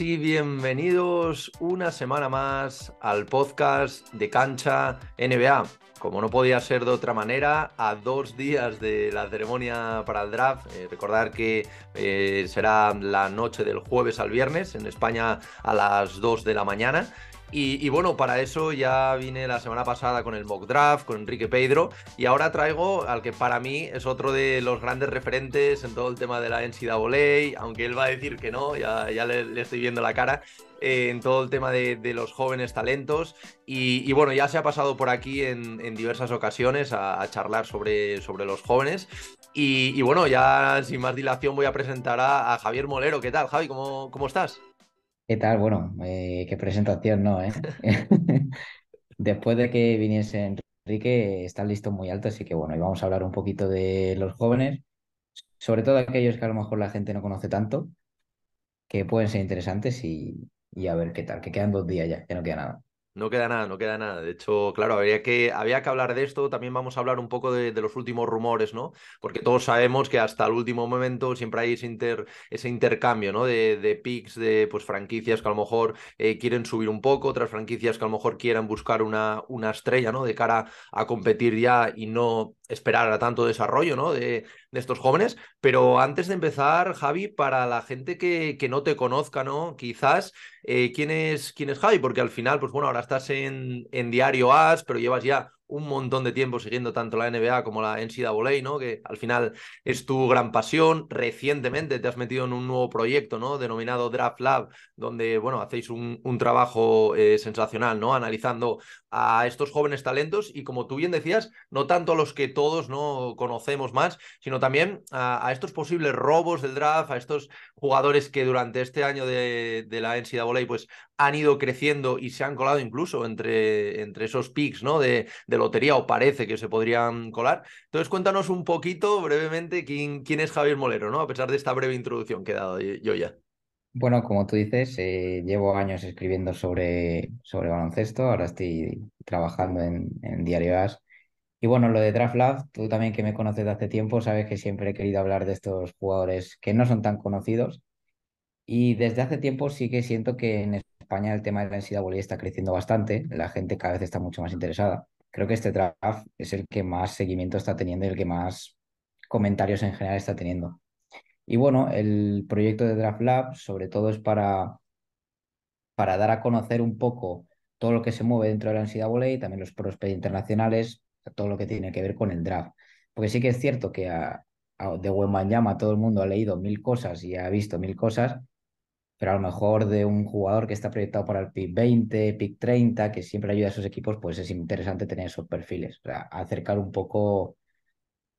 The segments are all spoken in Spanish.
Y bienvenidos una semana más al podcast de Cancha NBA. Como no podía ser de otra manera, a dos días de la ceremonia para el draft, eh, recordar que eh, será la noche del jueves al viernes, en España a las 2 de la mañana. Y, bueno, para eso ya vine la semana pasada con el mock draft, con Enrique Pedro, y ahora traigo al que para mí es otro de los grandes referentes en todo el tema de la NCAA, aunque él va a decir que no, ya, le, estoy viendo la cara, eh, en todo el tema de, los jóvenes talentos. Y, bueno, ya se ha pasado por aquí en, diversas ocasiones a, charlar sobre, sobre los jóvenes. Y, bueno, ya sin más dilación voy a presentar a, Javier Molero. ¿Qué tal, Javi? ¿Cómo, cómo estás? ¿Qué tal? Bueno, eh, qué presentación, ¿no? Eh? Después de que viniese Enrique, está listo muy alto, así que bueno, y vamos a hablar un poquito de los jóvenes, sobre todo aquellos que a lo mejor la gente no conoce tanto, que pueden ser interesantes y, y a ver qué tal, que quedan dos días ya, que no queda nada. No queda nada, no queda nada. De hecho, claro, habría que, había que hablar de esto. También vamos a hablar un poco de, los últimos rumores, ¿no? Porque todos sabemos que hasta el último momento siempre hay ese, inter, ese intercambio, ¿no? De, de picks de pues, franquicias que a lo mejor eh, quieren subir un poco, otras franquicias que a lo mejor quieran buscar una, una estrella, ¿no? De cara a competir ya y no esperar a tanto desarrollo, ¿no? De, de estos jóvenes. Pero antes de empezar, Javi, para la gente que, que no te conozca, ¿no? Quizás, eh, ¿quién, es, ¿quién es Javi? Porque al final, pues bueno, ahora estás en, en Diario As, pero llevas ya un montón de tiempo siguiendo tanto la NBA como la NCAA, ¿no? Que al final es tu gran pasión. Recientemente te has metido en un nuevo proyecto, ¿no? Denominado Draft Lab, donde, bueno, hacéis un, trabajo eh, sensacional, ¿no? Analizando a estos jóvenes talentos y como tú bien decías, no tanto a los que todos no conocemos más, sino también a, estos posibles robos del draft, a estos jugadores que durante este año de, de la NCAA pues han ido creciendo y se han colado incluso entre, entre esos picks ¿no? de, de, lotería o parece que se podrían colar. Entonces cuéntanos un poquito brevemente quién, quién es Javier Molero, ¿no? a pesar de esta breve introducción que he dado yo ya. Bueno, como tú dices, eh, llevo años escribiendo sobre, sobre baloncesto, ahora estoy trabajando en, en Diario As. Y bueno, lo de Draft Lab, tú también que me conoces de hace tiempo, sabes que siempre he querido hablar de estos jugadores que no son tan conocidos. Y desde hace tiempo sí que siento que en España el tema de la NCAA está creciendo bastante, la gente cada vez está mucho más interesada. Creo que este draft es el que más seguimiento está teniendo y el que más comentarios en general está teniendo. Y bueno, el proyecto de Draft Lab sobre todo es para, para dar a conocer un poco todo lo que se mueve dentro de la NCAA y también los prospectos internacionales, todo lo que tiene que ver con el draft. Porque sí que es cierto que a, de Wembanyama todo el mundo ha leído mil cosas y ha visto mil cosas, pero a lo mejor de un jugador que está proyectado para el pick 20, pick 30, que siempre ayuda a esos equipos, pues es interesante tener esos perfiles, o sea, acercar un poco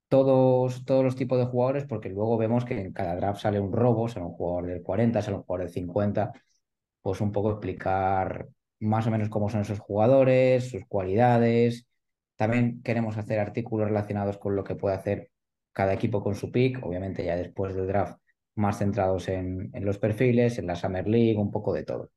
todos, todos los tipos de jugadores, porque luego vemos que en cada draft sale un robo, sale un jugador del 40, sale un jugador del 50, pues un poco explicar más o menos cómo son esos jugadores, sus cualidades. También queremos hacer artículos relacionados con lo que puede hacer cada equipo con su pick, obviamente ya después del draft más centrados en, en, los perfiles, en la Summer League, un poco de todo.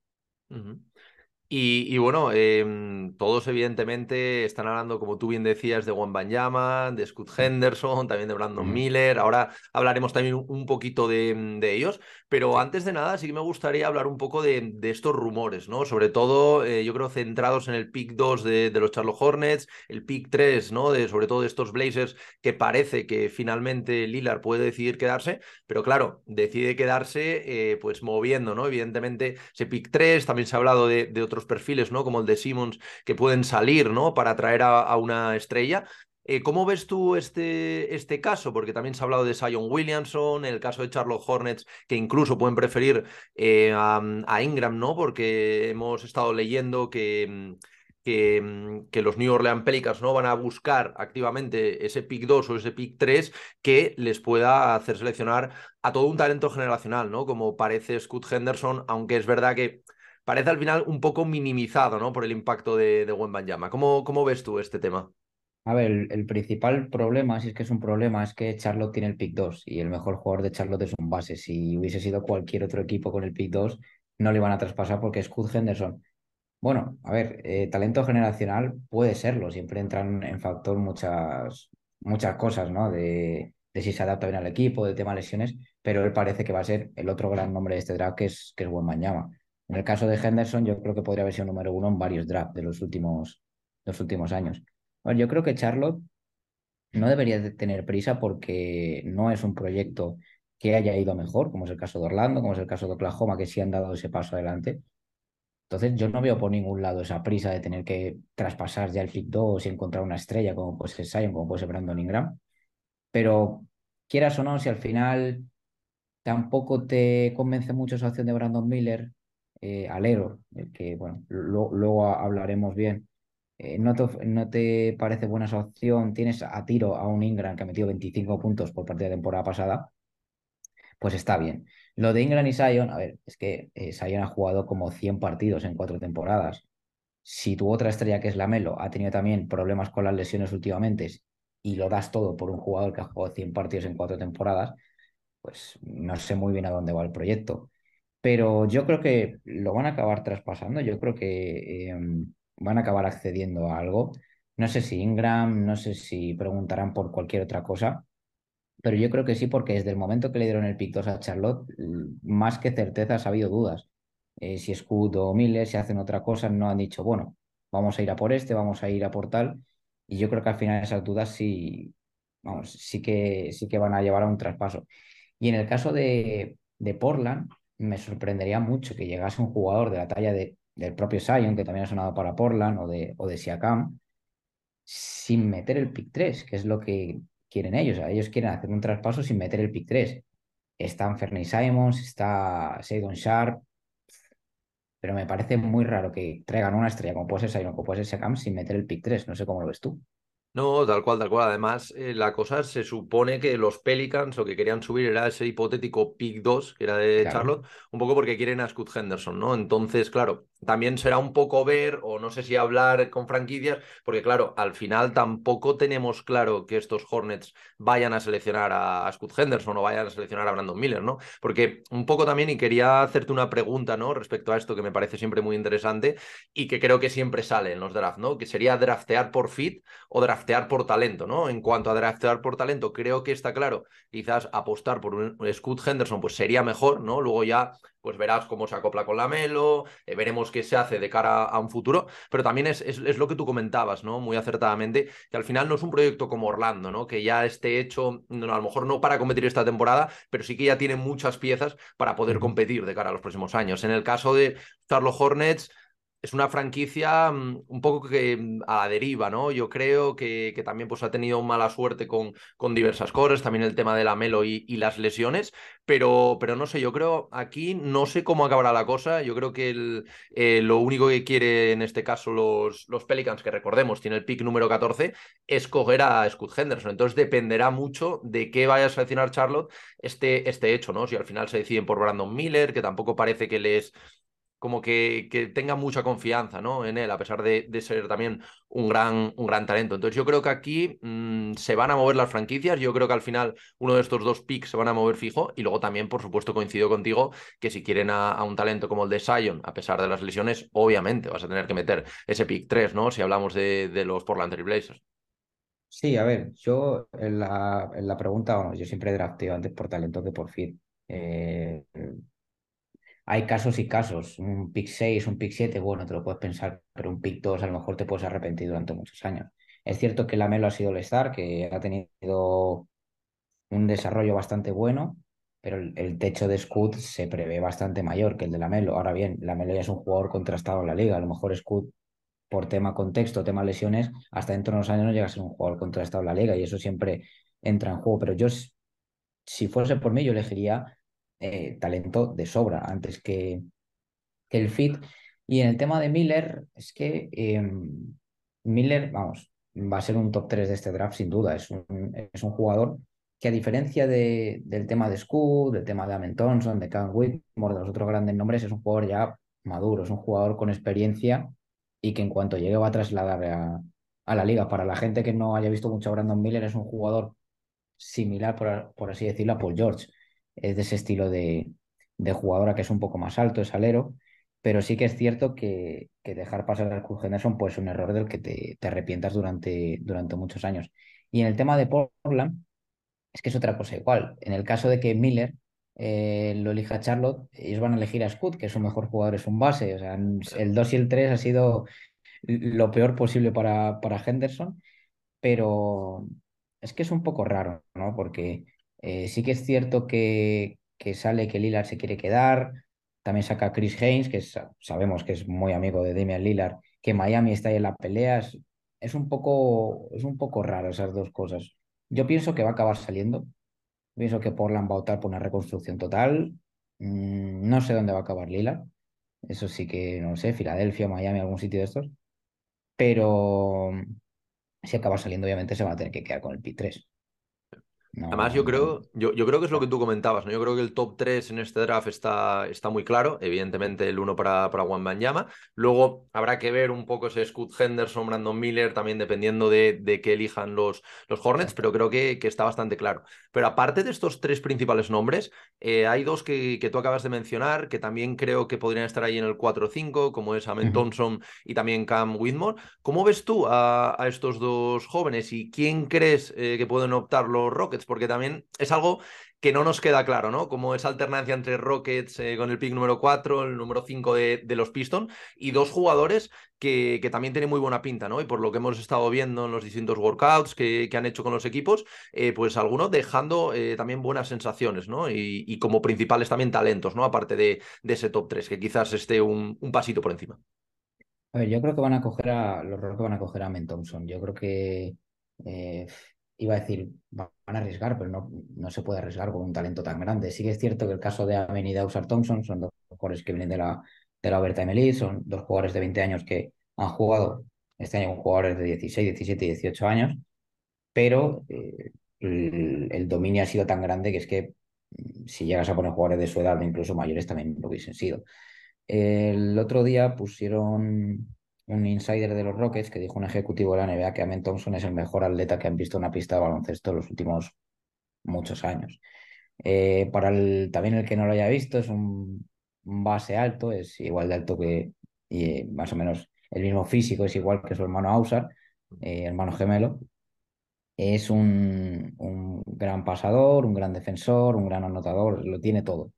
Y, bueno, em, todos evidentemente están hablando, como tú bien decías, de Juan Banyama, de Scott Henderson, también de Brandon Miller. Ahora hablaremos también un, poquito de, ellos. Pero antes de nada, sí que me gustaría hablar un poco de, estos rumores, ¿no? Sobre todo, eh, yo creo, centrados en el pick 2 de, los Charlotte Hornets, el pick 3, ¿no? De, sobre todo de estos Blazers, que parece que finalmente Lillard puede decidir quedarse. Pero claro, decide quedarse, eh, pues moviendo, ¿no? Evidentemente, ese pick 3, también se ha hablado de otros perfiles, ¿no? Como el de Simmons, que pueden salir, ¿no? Para atraer a, una estrella. Eh, ¿Cómo ves tú este, este caso? Porque también se ha hablado de Sion Williamson, el caso de Charlotte Hornets, que incluso pueden preferir eh, a, Ingram, ¿no? Porque hemos estado leyendo que, que, que, los New Orleans Pelicans ¿no? van a buscar activamente ese pick 2 o ese pick 3 que les pueda hacer seleccionar a todo un talento generacional, ¿no? Como parece Scott Henderson, aunque es verdad que parece al final un poco minimizado, ¿no? Por el impacto de, de Wembanyama. ¿Cómo, ¿Cómo ves tú este tema? A ver, el, principal problema, si es que es un problema, es que Charlotte tiene el pick 2 y el mejor jugador de Charlotte es un base. Si hubiese sido cualquier otro equipo con el pick 2, no le iban a traspasar porque es Scott Henderson. Bueno, a ver, eh, talento generacional puede serlo, siempre entran en factor muchas, muchas cosas, ¿no? De, de si se adapta bien al equipo, de tema lesiones, pero él parece que va a ser el otro gran nombre de este draft, que es, que es Wembanyama. En el caso de Henderson, yo creo que podría haber sido número uno en varios drafts de los últimos, los últimos años. Yo creo que Charlotte no debería de tener prisa porque no es un proyecto que haya ido mejor, como es el caso de Orlando, como es el caso de Oklahoma, que sí han dado ese paso adelante. Entonces, yo no veo por ningún lado esa prisa de tener que traspasar ya el pick 2 y encontrar una estrella como puede ser Sion, como puede ser Brandon Ingram. Pero quieras o no, si al final tampoco te convence mucho esa opción de Brandon Miller, eh, alero, que bueno, luego hablaremos bien, eh, no, te, parece buena esa opción, tienes a tiro a un Ingram que ha metido 25 puntos por parte de temporada pasada, pues está bien. Lo de Ingram y Sion, a ver, es que eh, Sion ha jugado como 100 partidos en cuatro temporadas. Si tu otra estrella, que es Lamelo, ha tenido también problemas con las lesiones últimamente y lo das todo por un jugador que ha jugado 100 partidos en cuatro temporadas, pues no sé muy bien a dónde va el proyecto. Pero yo creo que lo van a acabar traspasando, yo creo que em, van a acabar accediendo a algo. No sé si Ingram, no sé si preguntarán por cualquier otra cosa, pero yo creo que sí, porque desde el momento que le dieron el pick 2 a Charlotte, más que certezas ha habido dudas. Eh, si Scud o Miller, si hacen otra cosa, no han dicho, bueno, vamos a ir a por este, vamos a ir a por tal. Y yo creo que al final esas dudas sí, vamos, sí que, sí que van a llevar a un traspaso. Y en el caso de, de Portland, me sorprendería mucho que llegase un jugador de la talla de, del propio Sion, que también ha sonado para Portland, o de, o de Siakam, sin meter el pick 3, que es lo que quieren ellos. ellos quieren hacer un traspaso sin meter el pick 3. Están Fernie Simons, está Seidon Sharp, pero me parece muy raro que traigan una estrella como puede ser Sion, como puede ser Siakam, sin meter el pick 3. No sé cómo lo ves tú. No, tal cual, tal cual. Además, eh, la cosa se supone que los Pelicans lo que querían subir era ese hipotético pick 2, que era de Charlotte, un poco porque quieren a Scott Henderson, ¿no? Entonces, claro, también será un poco ver, o no sé si hablar con franquicias, porque claro, al final tampoco tenemos claro que estos Hornets vayan a seleccionar a, Scott Henderson o vayan a seleccionar a Brandon Miller, ¿no? Porque un poco también, y quería hacerte una pregunta, ¿no? Respecto a esto que me parece siempre muy interesante y que creo que siempre sale en los drafts, ¿no? Que sería draftear por fit o draftear draftear por talento, ¿no? En cuanto a draftear por talento, creo que está claro, quizás apostar por un Scott Henderson pues sería mejor, ¿no? Luego ya pues verás cómo se acopla con la Melo, eh, veremos qué se hace de cara a un futuro, pero también es, es, lo que tú comentabas, ¿no? Muy acertadamente, que al final no es un proyecto como Orlando, ¿no? Que ya esté hecho, no, a lo mejor no para competir esta temporada, pero sí que ya tiene muchas piezas para poder competir de cara a los próximos años. En el caso de Charlotte Hornets, es una franquicia mm, un poco que mm, a la deriva, ¿no? Yo creo que, que también pues, ha tenido mala suerte con, con, diversas cosas, también el tema de la Melo y, y, las lesiones, pero, pero no sé, yo creo aquí no sé cómo acabará la cosa. Yo creo que el, eh, lo único que quiere en este caso los, los Pelicans, que recordemos, tiene el pick número 14, es coger a Scott Henderson. Entonces dependerá mucho de qué vaya a seleccionar Charlotte este, este hecho, ¿no? Si al final se deciden por Brandon Miller, que tampoco parece que les como que, que tenga mucha confianza ¿no? en él, a pesar de, de, ser también un gran, un gran talento. Entonces yo creo que aquí mmm, se van a mover las franquicias, yo creo que al final uno de estos dos picks se van a mover fijo y luego también, por supuesto, coincido contigo que si quieren a, un talento como el de Sion, a pesar de las lesiones, obviamente vas a tener que meter ese pick 3, ¿no? Si hablamos de, de los Portland Trail Blazers. Sí, a ver, yo en la, en la pregunta, vamos, yo siempre drafteo antes por talento que por fit. Eh, hay casos y casos. Un pick 6, un pick 7, bueno, te lo puedes pensar, pero un pick 2 a lo mejor te puedes arrepentir durante muchos años. Es cierto que la Melo ha sido el star, que ha tenido un desarrollo bastante bueno, pero el, techo de Scud se prevé bastante mayor que el de la Melo. Ahora bien, la Melo ya es un jugador contrastado en la liga. A lo mejor Scud, por tema contexto, tema lesiones, hasta dentro de unos años no llega a ser un jugador contrastado en la liga y eso siempre entra en juego. Pero yo, si fuese por mí, yo elegiría eh, talento de sobra antes que, que, el fit. Y en el tema de Miller, es que em, Miller, vamos, va a ser un top 3 de este draft sin duda. Es un, es un jugador que a diferencia de, del tema de Scud, del tema de Amen Thompson, de Cam Whitmore, de los otros grandes nombres, es un jugador ya maduro, es un jugador con experiencia y que en cuanto llegue va a trasladar a, a la liga. Para la gente que no haya visto mucho a Brandon Miller, es un jugador similar, por, por así decirlo, a Paul George es de ese estilo de, de, jugadora que es un poco más alto, es alero, pero sí que es cierto que, que dejar pasar al Kurt Henderson pues, es un error del que te, te, arrepientas durante, durante muchos años. Y en el tema de Portland, es que es otra cosa igual. En el caso de que Miller eh, lo elija Charlotte, ellos van a elegir a Scott, que es su mejor jugador, es un base. O sea, el 2 y el 3 ha sido lo peor posible para, para Henderson, pero es que es un poco raro, ¿no? Porque eh, sí que es cierto que, sale que Lillard se quiere quedar, también saca Chris Haynes, que sabemos que es muy amigo de Damian Lillard, que Miami está ahí en la pelea. Es, un poco, es un poco raro esas dos cosas. Yo pienso que va a acabar saliendo. Pienso que Portland va a optar por una reconstrucción total. Mm, no sé dónde va a acabar Lillard. Eso sí que no sé, Filadelfia, Miami, algún sitio de estos. Pero si acaba saliendo, obviamente se va a tener que quedar con el P3. Además, yo creo, yo, yo, creo que es lo que tú comentabas, ¿no? Yo creo que el top 3 en este draft está, está muy claro. Evidentemente, el 1 para, para Juan Yama. Luego habrá que ver un poco ese Scott Henderson, Brandon Miller, también dependiendo de, de que elijan los, los Hornets, pero creo que, que, está bastante claro. Pero aparte de estos tres principales nombres, eh, hay dos que, que, tú acabas de mencionar, que también creo que podrían estar ahí en el 4-5, como es Amen Thompson y también Cam Whitmore. ¿Cómo ves tú a, a estos dos jóvenes y quién crees eh, que pueden optar los Rockets? Porque también es algo que no nos queda claro, ¿no? Como esa alternancia entre Rockets eh, con el pick número 4, el número 5 de, los Pistons, y dos jugadores que, que, también tienen muy buena pinta, ¿no? Y por lo que hemos estado viendo en los distintos workouts que, que han hecho con los equipos, eh, pues algunos dejando eh, también buenas sensaciones, ¿no? Y, como principales también talentos, ¿no? Aparte de, ese top 3, que quizás esté un, pasito por encima. A ver, yo creo que van a coger a los Rockets van a coger a Men Thompson. Yo creo que iba a decir, van a arriesgar, pero no, no se puede arriesgar con un talento tan grande. Sí que es cierto que el caso de Amen y Thompson son dos jugadores que vienen de la, de la Overtime Elite, son dos jugadores de 20 años que han jugado este año con jugadores de 16, 17 y 18 años, pero eh, el, dominio ha sido tan grande que es que mm, si llegas a poner jugadores de su edad, incluso mayores, también lo hubiesen sido. El otro día pusieron un insider de los Rockets que dijo un ejecutivo de la NBA que Amen Thompson es el mejor atleta que han visto en una pista de baloncesto en los últimos muchos años. Eh, para el, también el que no lo haya visto, es un, base alto, es igual de alto que y, más o menos el mismo físico, es igual que su hermano Ausar, eh, hermano gemelo. Es un, un gran pasador, un gran defensor, un gran anotador, lo tiene todo.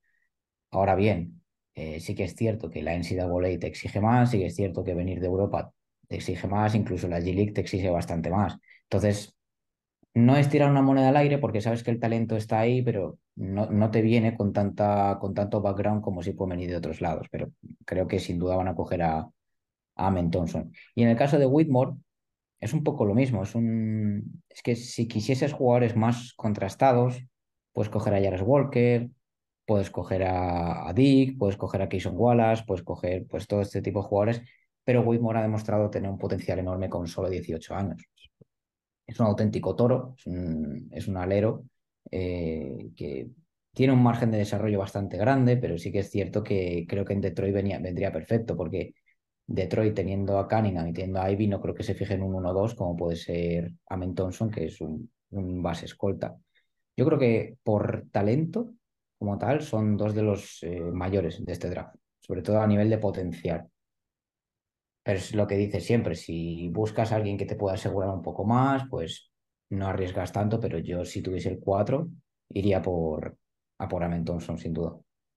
Ahora bien, eh, sí que es cierto que la NCAA te exige más, sí que es cierto que venir de Europa te exige más, incluso la G-League te exige bastante más. Entonces, no es tirar una moneda al aire porque sabes que el talento está ahí, pero no, no te viene con, tanta, con tanto background como si puede venir de otros lados. Pero creo que sin duda van a coger a, a Thompson. Y en el caso de Whitmore, es un poco lo mismo. Es, un, es que si quisieses jugadores más contrastados, puedes coger a Jared Walker, puedes coger a, Dick, puedes coger a Keyson Wallace, puedes coger pues, todo este tipo de jugadores, pero Whitmore ha demostrado tener un potencial enorme con solo 18 años. Es un auténtico toro, es un, alero eh, que tiene un margen de desarrollo bastante grande, pero sí que es cierto que creo que en Detroit vendría perfecto, porque Detroit teniendo a Cunningham y teniendo a Ivy no creo que se fije en un 1-2 como puede ser Amen Thompson, que es un, un base escolta. Yo creo que por talento como tal son dos de los eh, mayores de este draft, sobre todo a nivel de potencial. Pero es lo que dice siempre, si buscas a alguien que te pueda asegurar un poco más, pues no arriesgas tanto, pero yo si tuviese el 4 iría por, a por Amen Thompson sin duda.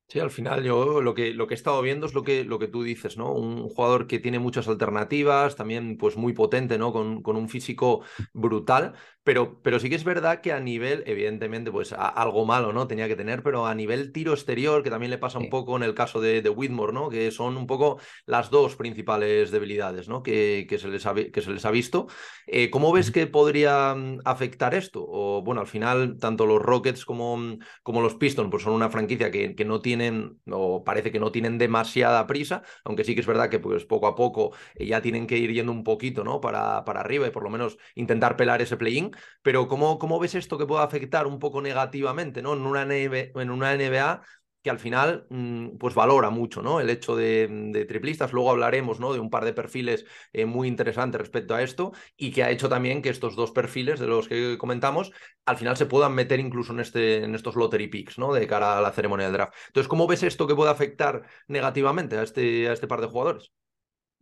Sí, al final yo lo que, lo que he estado viendo es lo que, lo que tú dices, ¿no? Un jugador que tiene muchas alternativas, también pues muy potente, ¿no? Con, con un físico brutal, pero, pero sí que es verdad que a nivel, evidentemente, pues algo malo, ¿no? Tenía que tener, pero a nivel tiro exterior, que también le pasa un poco en el caso de, de, Whitmore, ¿no? Que son un poco las dos principales debilidades, ¿no? Que, que, se, les ha, que se les ha visto. Eh, ¿Cómo ves que podría mm, afectar esto? O bueno, al final, tanto los Rockets como, mm, como los Pistons, pues son una franquicia que, que no tienen, o parece que no tienen demasiada prisa, aunque sí que es verdad que pues poco a poco eh, ya tienen que ir yendo un poquito, ¿no? Para, para arriba y por lo menos intentar pelar ese play-in pero ¿cómo, ¿cómo, ves esto que puede afectar un poco negativamente ¿no? en, una NBA, que al final mm, pues valora mucho ¿no? el hecho de, triplistas. Luego hablaremos ¿no? de un par de perfiles eh, muy interesantes respecto a esto y que ha hecho también que estos dos perfiles de los que comentamos al final se puedan meter incluso en, este, en estos lottery picks ¿no? de cara a la ceremonia del draft. Entonces, ¿cómo ves esto que puede afectar negativamente a este, a este par de jugadores?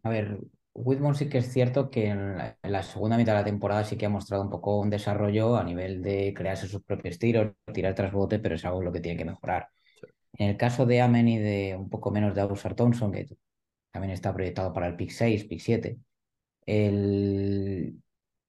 A ver, Whitmore sí que es cierto que en la, segunda mitad de la temporada sí que ha mostrado un poco un desarrollo a nivel de crearse sus propios tiros, tirar tras bote, pero es algo lo que tiene que mejorar. En el caso de Amen y de un poco menos de Ausar Thompson, que también está proyectado para el pick 6, pick 7, el...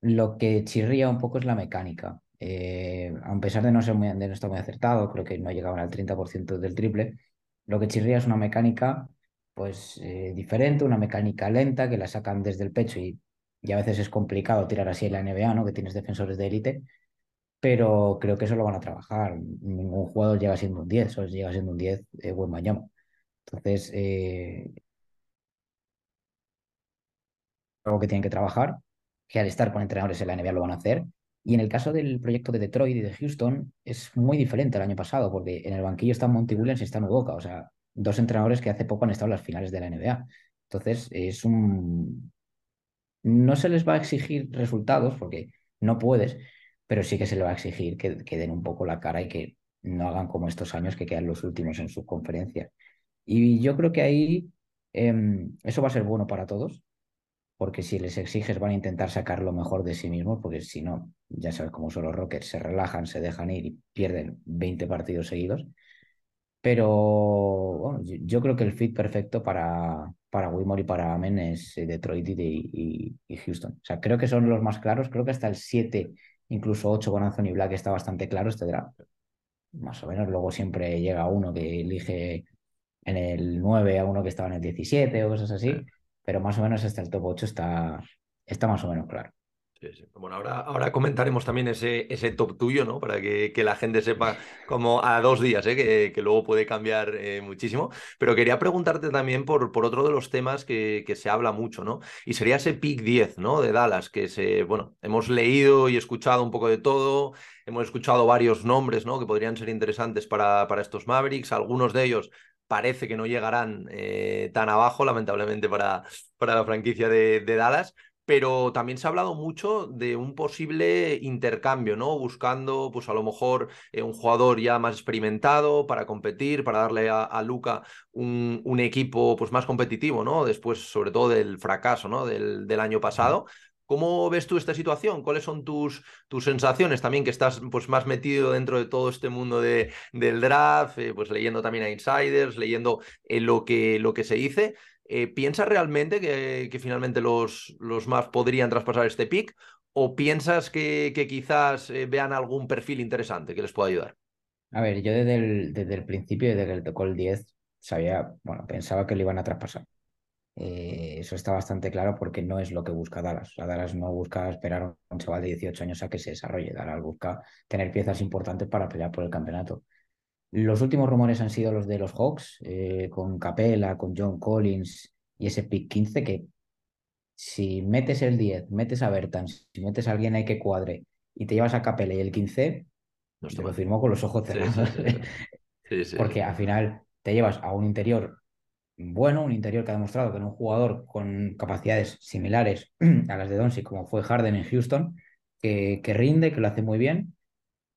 lo que chirría un poco es la mecánica. Eh, a pesar de no, ser muy, de no estar muy acertado, creo que no llegaban al 30% del triple, lo que chirría es una mecánica pues eh, diferente, una mecánica lenta que la sacan desde el pecho y, y, a veces es complicado tirar así en la NBA, ¿no? que tienes defensores de élite, pero creo que eso lo van a trabajar. Ningún jugador llega siendo un 10, solo llega siendo un 10 eh, buen mañana. Entonces, eh, algo que tienen que trabajar, que al estar con entrenadores en la NBA lo van a hacer. Y en el caso del proyecto de Detroit y de Houston, es muy diferente al año pasado, porque en el banquillo están Monty Williams y está Udoka, o sea, dos entrenadores que hace poco han estado en las finales de la NBA. Entonces, es un... No se les va a exigir resultados, porque no puedes, pero sí que se le va a exigir que, que den un poco la cara y que no hagan como estos años que quedan los últimos en su conferencia. Y yo creo que ahí eh, eso va a ser bueno para todos, porque si les exiges van a intentar sacar lo mejor de sí mismos, porque si no, ya sabes cómo son los Rockets, se relajan, se dejan ir y pierden 20 partidos seguidos. Pero bueno, yo creo que el fit perfecto para, para Wimore y para Amen es Detroit y, y, y, Houston. O sea, creo que son los más claros. Creo que hasta el 7, incluso 8 con Anthony Black está bastante claro este draft. Más o menos. Luego siempre llega uno que elige en el 9 a uno que estaba en el 17 o cosas así pero más o menos hasta el top 8 está, está más o menos claro. Sí, sí. Bueno, ahora, ahora comentaremos también ese, ese top tuyo, ¿no? Para que, que la gente sepa como a dos días, ¿eh? que, que luego puede cambiar eh, muchísimo. Pero quería preguntarte también por, por otro de los temas que, que, se habla mucho, ¿no? Y sería ese pick 10, ¿no? De Dallas, que se, bueno, hemos leído y escuchado un poco de todo, hemos escuchado varios nombres, ¿no? Que podrían ser interesantes para, para estos Mavericks, algunos de ellos parece que no llegarán eh, tan abajo, lamentablemente, para, para la franquicia de, de, Dallas. Pero también se ha hablado mucho de un posible intercambio, ¿no? Buscando, pues a lo mejor, eh, un jugador ya más experimentado para competir, para darle a, a Luca un, un, equipo pues, más competitivo, ¿no? Después, sobre todo, del fracaso, ¿no? Del, del año pasado. ¿Cómo ves tú esta situación? ¿Cuáles son tus, tus sensaciones también que estás pues, más metido dentro de todo este mundo de, del draft, eh, pues leyendo también a insiders, leyendo eh, lo, que, lo que se dice? Eh, ¿Piensas realmente que, que finalmente los, los podrían traspasar este pick? ¿O piensas que, quizás eh, vean algún perfil interesante que les pueda ayudar? A ver, yo desde el, desde el principio, desde que le tocó el 10, sabía, bueno, pensaba que le iban a traspasar. Eh, eso está bastante claro porque no es lo que busca Dallas. Dallas no busca esperar a un chaval de 18 años a que se desarrolle. Dallas busca tener piezas importantes para pelear por el campeonato. Los últimos rumores han sido los de los Hawks, eh, con Capella, con John Collins y ese pick 15 que si metes el 10, metes a Bertans, si metes a alguien ahí que cuadre y te llevas a Capella y el 15, no te lo firmo con los ojos cerrados. Sí, sí, sí. Porque al final te llevas a un interior bueno, un interior que ha demostrado que en un jugador con capacidades similares a las de Doncic, como fue Harden en Houston, que, que, rinde, que lo hace muy bien.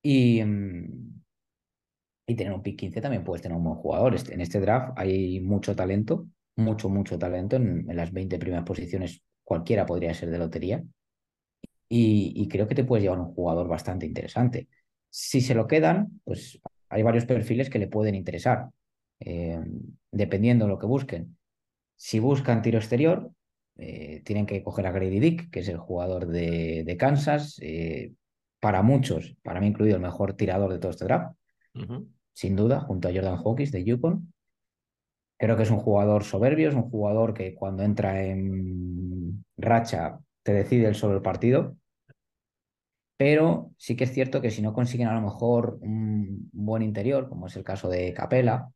Y, mm, y tener un pick 15 también puedes tener un buen jugador. Este, en este draft hay mucho talento, mucho, mucho talento. En, las 20 primeras posiciones cualquiera podría ser de lotería. Y, creo que te puedes llevar un jugador bastante interesante. Si se lo quedan, pues hay varios perfiles que le pueden interesar eh, dependiendo de lo que busquen. Si buscan tiro exterior, eh, tienen que coger a Grady Dick, que es el jugador de, Kansas. Eh, para muchos, para mí incluido, el mejor tirador de todo este draft. Uh. Sin duda, junto a Jordan Hawkins de Yukon. Creo que es un jugador soberbio, es un jugador que cuando entra en racha te decide el sobre el partido. Pero sí que es cierto que si no consiguen a lo mejor un buen interior, como es el caso de Capela,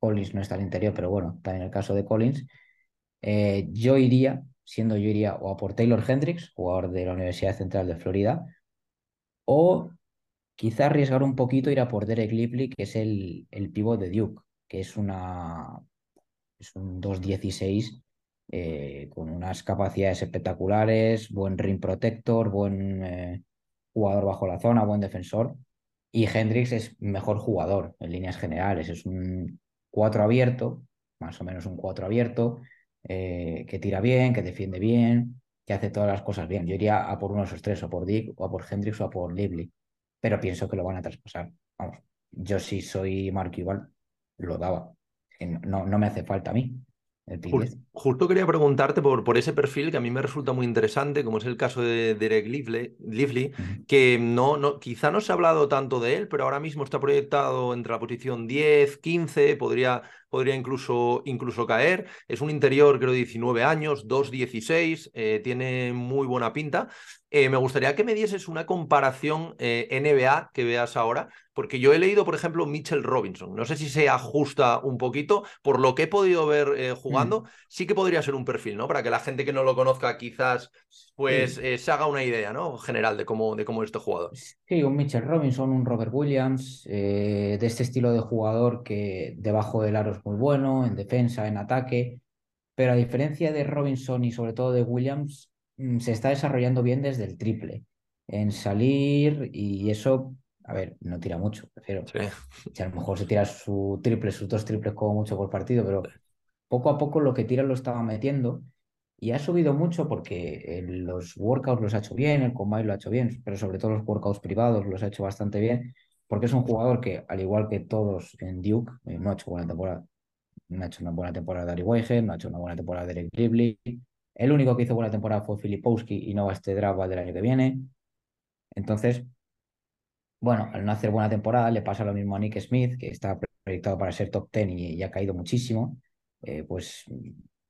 Collins no está al interior, pero bueno, también el caso de Collins, eh, yo iría, siendo yo iría o a por Taylor Hendricks, jugador de la Universidad Central de Florida, o quizá arriesgar un poquito ir a por Derek Lively, que es el, el pivot de Duke, que es una es un 2.16 eh, con unas capacidades espectaculares, buen ring protector, buen eh, jugador bajo la zona, buen defensor. Y Hendricks es mejor jugador en líneas generales, es un 4 abierto, más o menos un 4 abierto, eh, que tira bien, que defiende bien, que hace todas las cosas bien. Yo iría a por uno de esos tres, o por Dick, o a por Hendricks, o a por Lively, pero pienso que lo van a traspasar. Vamos, yo sí soy Mark igual, lo daba. No, no me hace falta a mí 10. Justo quería preguntarte por, por ese perfil que a mí me resulta muy interesante, como es el caso de Derek Lively, que no, no, quizá no se ha hablado tanto de él, pero ahora mismo está proyectado entre la posición 10, 15, podría, podría incluso, incluso caer. Es un interior, creo, de 19 años, 2-16, eh, tiene muy buena pinta. Eh, me gustaría que me dieses una comparación eh, NBA que veas ahora, porque yo he leído, por ejemplo, Mitchell Robinson. No sé si se ajusta un poquito, por lo que he podido ver jugando, mm. sí que podría ser un perfil, ¿no? Para que la gente que no lo conozca quizás pues se haga una idea, ¿no? General de cómo, de cómo es este jugador. Sí, un Mitchell Robinson, un Robert Williams, de este estilo de jugador que debajo del aro es muy bueno, en defensa, en ataque, pero a diferencia de Robinson y sobre todo de Williams, mm, se está desarrollando bien desde el triple, en salir y eso, a ver, no tira mucho, prefiero. Si a lo mejor se tira su triple, sus dos triples como mucho por partido, pero poco a poco lo que tira lo estaba metiendo y ha subido mucho porque los workouts los ha hecho bien, el combine lo ha hecho bien, pero sobre todo los workouts privados los ha hecho bastante bien porque es un jugador que, al igual que todos en Duke, eh, no ha hecho buena temporada. No ha hecho una buena temporada Dari Weigen, no ha hecho una buena temporada Derek Lively. El único que hizo buena temporada fue Filipowski y no va a este draft del año que viene. Entonces, bueno, al no hacer buena temporada le pasa lo mismo a Nick Smith, que está proyectado para ser top 10 y, ha caído muchísimo. Eh, pues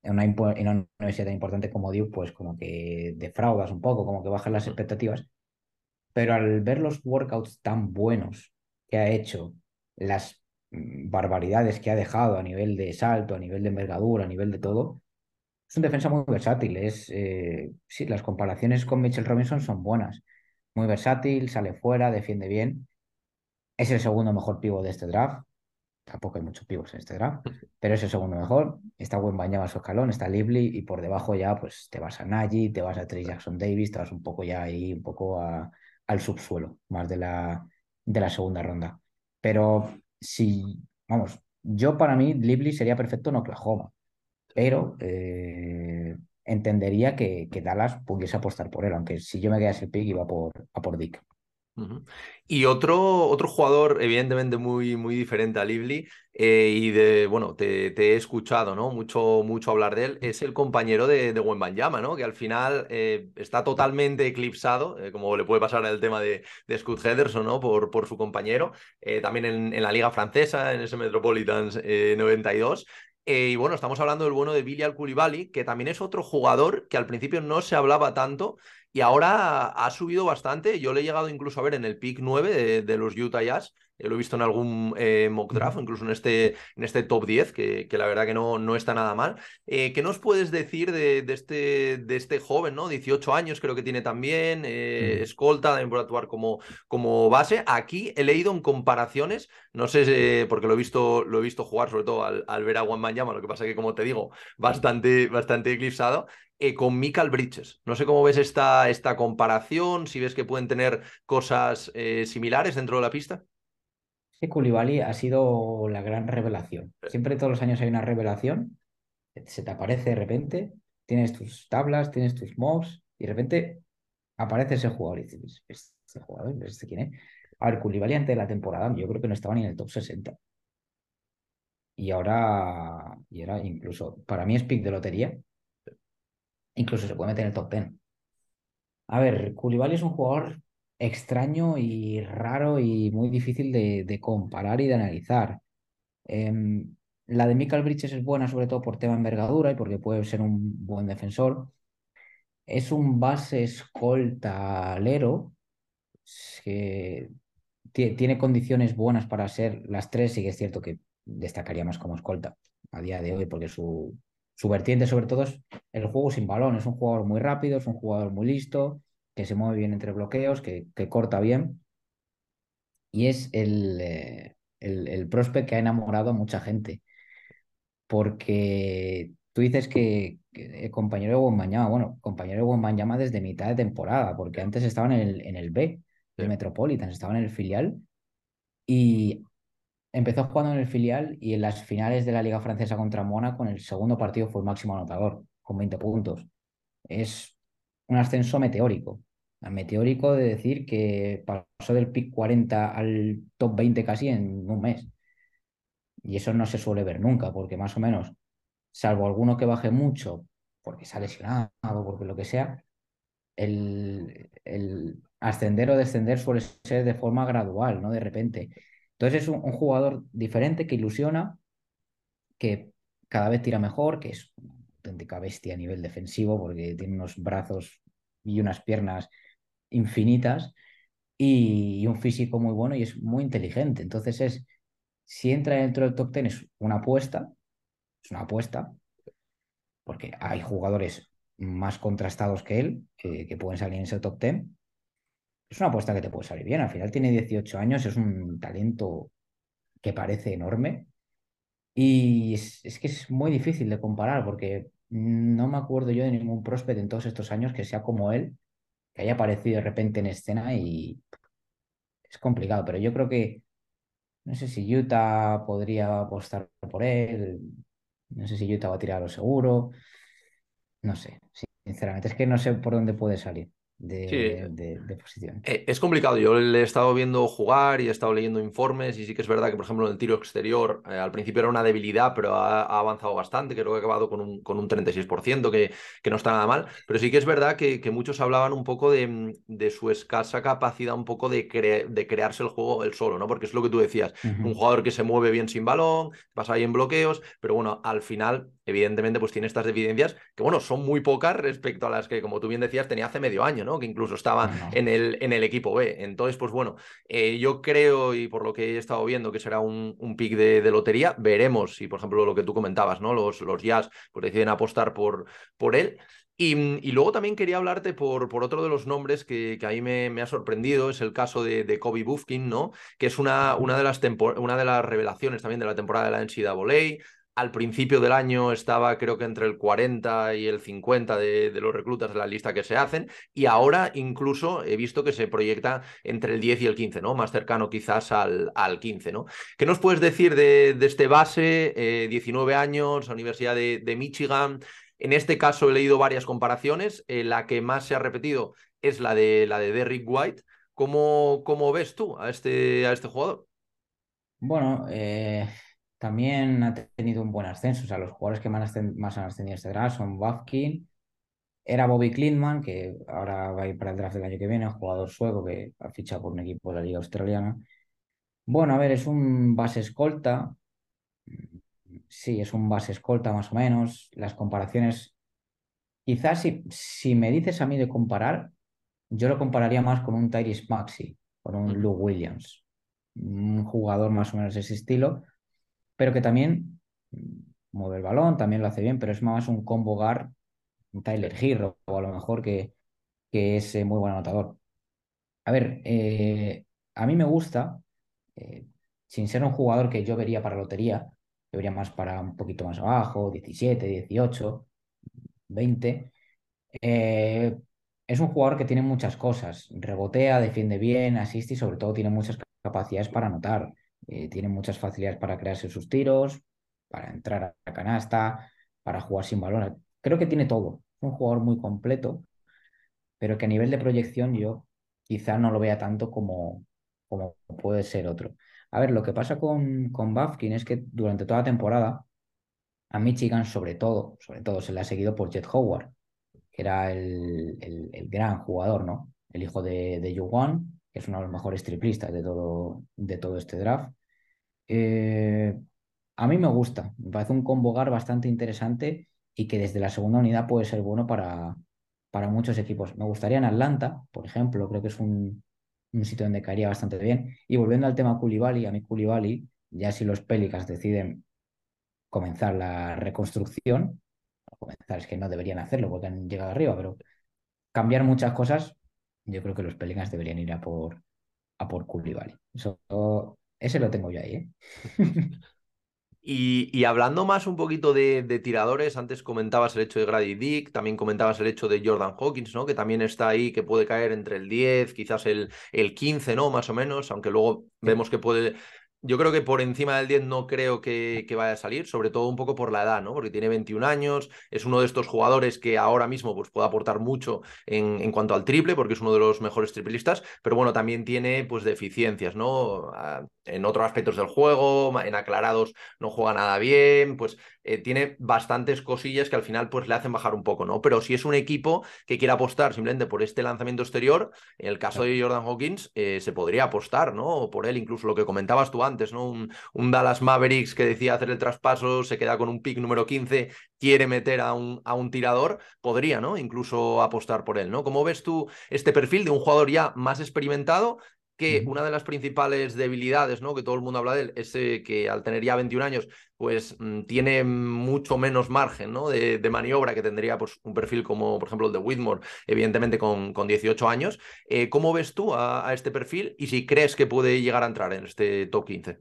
en una, en una, universidad tan importante como Duke, pues como que defraudas un poco, como que bajan las expectativas. Pero al ver los workouts tan buenos que ha hecho, las mm, barbaridades que ha dejado a nivel de salto, a nivel de envergadura, a nivel de todo, es un defensa muy versátil. Es, eh, sí, las comparaciones con Mitchell Robinson son buenas. Muy versátil, sale fuera, defiende bien. Es el segundo mejor pivo de este draft. Tampoco hay muchos pivos en este draft, pero es el segundo mejor. Está buen bañado a su escalón, está Lively y por debajo ya pues te vas a Nagy, te vas a Trey Jackson Davis, te vas un poco ya ahí, un poco a, al subsuelo, más de la, de la segunda ronda. Pero si, vamos, yo para mí Lively sería perfecto en Oklahoma, pero eh, entendería que, que, Dallas pudiese apostar por él, aunque si yo me quedase el pick iba por, a por Dick. Y otro, otro jugador, evidentemente muy, muy diferente a Lively, eh, y de, bueno, te, he escuchado, ¿no? Mucho, mucho hablar de él, es el compañero de, de Wembanyama, ¿no? Que al final eh, está totalmente eclipsado, eh, como le puede pasar el tema de, de Scott Henderson, ¿no? Por, por su compañero, también en, en, la Liga Francesa, en ese Metropolitans 92. y bueno, estamos hablando del bueno de Billy Al-Koulibaly, que también es otro jugador que al principio no se hablaba tanto, y ahora ha subido bastante. Yo le he llegado incluso a ver en el pick 9 de, los Utah Jazz. Lo he visto en algún eh, mock draft, incluso en este, en este top 10, que, que la verdad que no, no está nada mal. Eh, ¿Qué nos puedes decir de, de, este, de este joven, ¿no? 18 años creo que tiene también, eh, escolta, también por actuar como, como base. Aquí he leído en comparaciones, no sé, porque lo he visto, lo he visto jugar, sobre todo al, al ver a Juan Llama, lo que pasa que, como te digo, bastante, bastante eclipsado. Eh, con Michael Bridges. No sé cómo ves esta, esta comparación, si ves que pueden tener cosas eh, similares dentro de la pista. Sí, Koulibaly ha sido la gran revelación. Siempre todos los años hay una revelación, se te aparece de repente, tienes tus tablas, tienes tus mobs, y de repente aparece ese jugador y dices, ¿este jugador? ¿Este quién es? A ver, Koulibaly antes de la temporada yo creo que no estaba ni en el top 60. Y ahora, y ahora incluso, para mí es pick de lotería, incluso se puede meter en el top 10. A ver, Koulibaly es un jugador extraño y raro y muy difícil de, comparar y de analizar. Em, la de Michael Bridges es buena sobre todo por tema envergadura y porque puede ser un buen defensor. Es un base escoltalero que tiene condiciones buenas para ser las tres y que es cierto que destacaría más como escolta a día de hoy porque su, su vertiente sobre todo es el juego sin balón. Es un jugador muy rápido, es un jugador muy listo, que se mueve bien entre bloqueos, que, corta bien. Y es el, eh, el, el prospect que ha enamorado a mucha gente. Porque tú dices que, el compañero de Wembanyama, bueno, compañero de Wembanyama desde mitad de temporada, porque antes estaba en el, en el B, el Metropolitan, estaba en el filial. Y Empezó jugando en el filial y en las finales de la Liga Francesa contra Mónaco, en el segundo partido fue el máximo anotador, con 20 puntos. Es un ascenso meteórico. Meteórico de decir que pasó del pick 40 al top 20 casi en un mes. Y eso no se suele ver nunca, porque más o menos, salvo alguno que baje mucho, porque se ha lesionado, porque lo que sea, el, el ascender o descender suele ser de forma gradual, no de repente. Entonces es un, un jugador diferente que ilusiona, que cada vez tira mejor, que es una auténtica bestia a nivel defensivo, porque tiene unos brazos y unas piernas infinitas y, un físico muy bueno y es muy inteligente. Entonces es, si entra dentro del top ten es una apuesta, es una apuesta, porque hay jugadores más contrastados que él que, pueden salir en ese top ten. Es una apuesta que te puede salir bien. Al final tiene 18 años, es un talento que parece enorme. Y es, es, que es muy difícil de comparar porque no me acuerdo yo de ningún prospect en todos estos años que sea como él, que haya aparecido de repente en escena y es complicado, pero yo creo que no sé si Utah podría apostar por él, no sé si Utah va a tirar lo seguro, no sé, sinceramente es que no sé por dónde puede salir de, Sí, de, de posición. Eh, Es complicado, yo le he estado viendo jugar y he estado leyendo informes y sí que es verdad que, por ejemplo, en el tiro exterior eh, al principio era una debilidad, pero ha, ha avanzado bastante, creo que ha acabado con un, con un 36%, que, que no está nada mal, pero sí que es verdad que, que muchos hablaban un poco de, mm, de su escasa capacidad un poco de, cre- de crearse el juego él solo, ¿no? Porque es lo que tú decías, un jugador que se mueve bien sin balón, pasa ahí en bloqueos, pero bueno, al final, evidentemente, pues tiene estas deficiencias que, bueno, son muy pocas respecto a las que, como tú bien decías, tenía hace medio año, ¿no? Que incluso estaba No, no. en el, en el equipo B. Entonces, pues bueno, eh, yo creo, y por lo que he estado viendo, que será un, un pick de, de lotería. Veremos si, por ejemplo, lo que tú comentabas, ¿no? Los, los Jazz pues, deciden apostar por, por él. Y, y, luego también quería hablarte por, por otro de los nombres que, que ahí me, me, ha sorprendido, es el caso de, de Kobe Bufkin, ¿no? Que es una, una, de las una de las revelaciones también de la temporada de la NCAA. Al principio del año estaba creo que entre el 40 y el 50 de, los reclutas de la lista que se hacen y ahora incluso he visto que se proyecta entre el 10 y el 15, ¿no? Más cercano quizás al, al 15, ¿no? ¿Qué nos puedes decir de, de este base? Eh, 19 años, Universidad de, de, Michigan. En este caso he leído varias comparaciones. Eh, la que más se ha repetido es la de, la de Derrick White. ¿Cómo, cómo ves tú a este, a este jugador? Bueno, eh, también ha tenido un buen ascenso. O sea, los jugadores que más, más han ascendido este draft son Bufkin, era Bobby Klintman, que ahora va a ir para el draft del año que viene, un jugador sueco que ha fichado por un equipo de la Liga Australiana. Bueno, a ver, es un base escolta. Sí, es un base escolta más o menos. Las comparaciones, quizás si, si me dices a mí de comparar, yo lo compararía más con un Tyrese Maxey, con un. Lou Williams, un jugador más o menos de ese estilo, pero que también mueve el balón, también lo hace bien, pero es más un combo guard, Tyler Hero, o a lo mejor que, que es eh, muy buen anotador. A ver, eh, a mí me gusta, eh, sin ser un jugador que yo vería para lotería, yo vería más para un poquito más abajo, 17, 18, 20. Eh, es un jugador que tiene muchas cosas. Rebotea, defiende bien, asiste y sobre todo tiene muchas capacidades para anotar. Eh, tiene muchas facilidades para crearse sus tiros, para entrar a la canasta, para jugar sin balón. Creo que tiene todo. Es un jugador muy completo, pero que a nivel de proyección yo quizá no lo vea tanto como, como puede ser otro. A ver, lo que pasa con, con Bafkin es que durante toda la temporada a Michigan sobre todo, sobre todo se le ha seguido por Jet Howard que era el, el, gran jugador, ¿no? El hijo de, de Yuan, es uno de los mejores triplistas de todo, de todo este draft. Eh, a mí me gusta, me parece un combo guard bastante interesante y que desde la segunda unidad puede ser bueno para, para muchos equipos. Me gustaría en Atlanta, por ejemplo, creo que es un, un sitio donde caería bastante bien. Y volviendo al tema Koulibaly, a mí Koulibaly, ya si los Pelicans deciden comenzar la reconstrucción, comenzar, es que no deberían hacerlo porque han llegado arriba, pero cambiar muchas cosas, yo creo que los Pelicans deberían ir a por a por Koulibaly. Eso, ese lo tengo yo ahí, ¿eh? Y, y, hablando más un poquito de, de, tiradores, antes comentabas el hecho de Grady Dick, también comentabas el hecho de Jordan Hawkins, ¿no? Que también está ahí, que puede caer entre el 10, quizás el, el 15, ¿no? Más o menos, aunque luego Sí. vemos que puede Yo creo que por encima del 10 no creo que, vaya a salir, sobre todo un poco por la edad, ¿no? Porque tiene 21 años, es uno de estos jugadores que ahora mismo pues, puede aportar mucho en, en cuanto al triple, porque es uno de los mejores triplistas, pero bueno, también tiene pues deficiencias, ¿no? Ah, en otros aspectos del juego, en aclarados no juega nada bien, pues eh, tiene bastantes cosillas que al final pues le hacen bajar un poco, ¿no? Pero si es un equipo que quiere apostar simplemente por este lanzamiento exterior, en el caso de Jordan Hawkins, eh, se podría apostar, ¿no? O por él, incluso lo que comentabas tú antes, ¿no? Un, un, Dallas Mavericks que decía hacer el traspaso, se queda con un pick número 15, quiere meter a un, a un tirador, podría, ¿no? Incluso apostar por él, ¿no? ¿Cómo ves tú este perfil de un jugador ya más experimentado que una de las principales debilidades, ¿no? Que todo el mundo habla de él, es eh, que al tener ya 21 años, pues mm, tiene mucho menos margen, ¿no? De, de, maniobra que tendría pues, un perfil como, por ejemplo, el de Whitmore, evidentemente con, con 18 años. Eh, ¿Cómo ves tú a, a, este perfil y si crees que puede llegar a entrar en este top 15?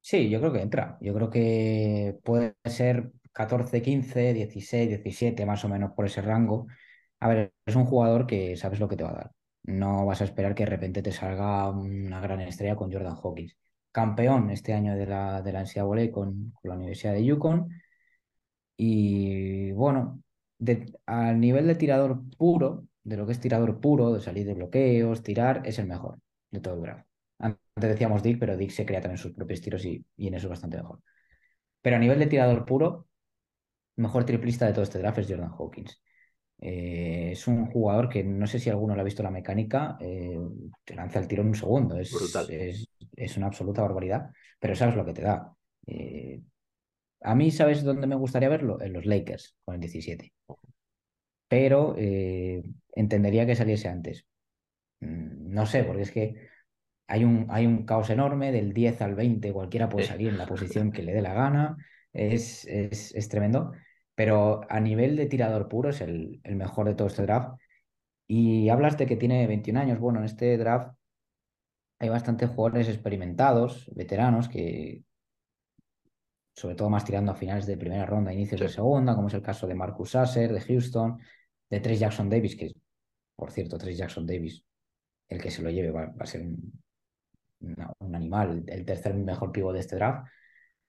Sí, yo creo que entra. Yo creo que puede ser 14, 15, 16, 17, más o menos por ese rango. A ver, es un jugador que sabes lo que te va a dar no vas a esperar que de repente te salga una gran estrella con Jordan Hawkins. Campeón este año de la, de la NCAA con, con la Universidad de Yukon. Y bueno, de, al nivel de tirador puro, de lo que es tirador puro, de salir de bloqueos, tirar, es el mejor de todo el draft. Antes decíamos Dick, pero Dick se crea también sus propios tiros y, y en eso es bastante mejor. Pero a nivel de tirador puro, mejor triplista de todo este draft es Jordan Hawkins. Eh, es un jugador que no sé si alguno le ha visto la mecánica, eh, te lanza el tiro en un segundo. Es, es, es, una absoluta barbaridad, pero sabes lo que te da. Eh, a mí, ¿sabes dónde me gustaría verlo? En los Lakers, con el 17. Pero entendería que saliese antes. Mm, no sé, porque es que hay un, hay un caos enorme, del 10 al 20 cualquiera puede salir en la posición que le dé la gana. Es, es, es tremendo pero a nivel de tirador puro es el, el, mejor de todo este draft. Y hablas de que tiene 21 años. Bueno, en este draft hay bastantes jugadores experimentados, veteranos, que sobre todo más tirando a finales de primera ronda, inicios sí. de segunda, como es el caso de Marcus Sasser, de Houston, de Trace Jackson Davis, que por cierto, Trace Jackson Davis, el que se lo lleve va, va a ser un, una, un, animal, el tercer mejor pivo de este draft.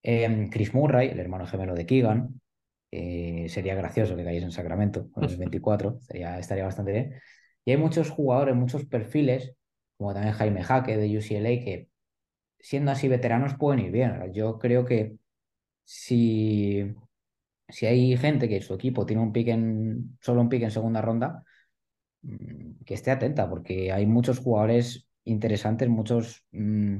Eh, Chris Murray, el hermano gemelo de Keegan, eh, sería gracioso que cayese en Sacramento con el 24, sería, estaría bastante bien. Y hay muchos jugadores, muchos perfiles, como también Jaime Jaque de UCLA, que siendo así veteranos pueden ir bien. Yo creo que si, si hay gente que su equipo tiene un pick en, solo un pick en segunda ronda, mm, que esté atenta, porque hay muchos jugadores interesantes, muchos mmm,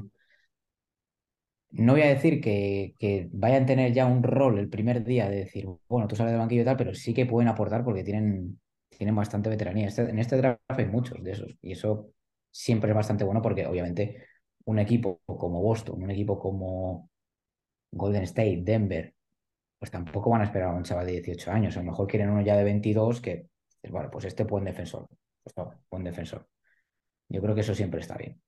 no voy a decir que, vayan a tener ya un rol el primer día de decir, bueno, tú sales del banquillo y tal, pero sí que pueden aportar porque tienen, tienen bastante veteranía. Este, en este draft hay muchos de esos y eso siempre es bastante bueno porque obviamente un equipo como Boston, un equipo como Golden State, Denver, pues tampoco van a esperar a un chaval de 18 años. A lo mejor quieren uno ya de 22 que, bueno, pues este buen defensor, pues buen defensor. Yo creo que eso siempre está bien.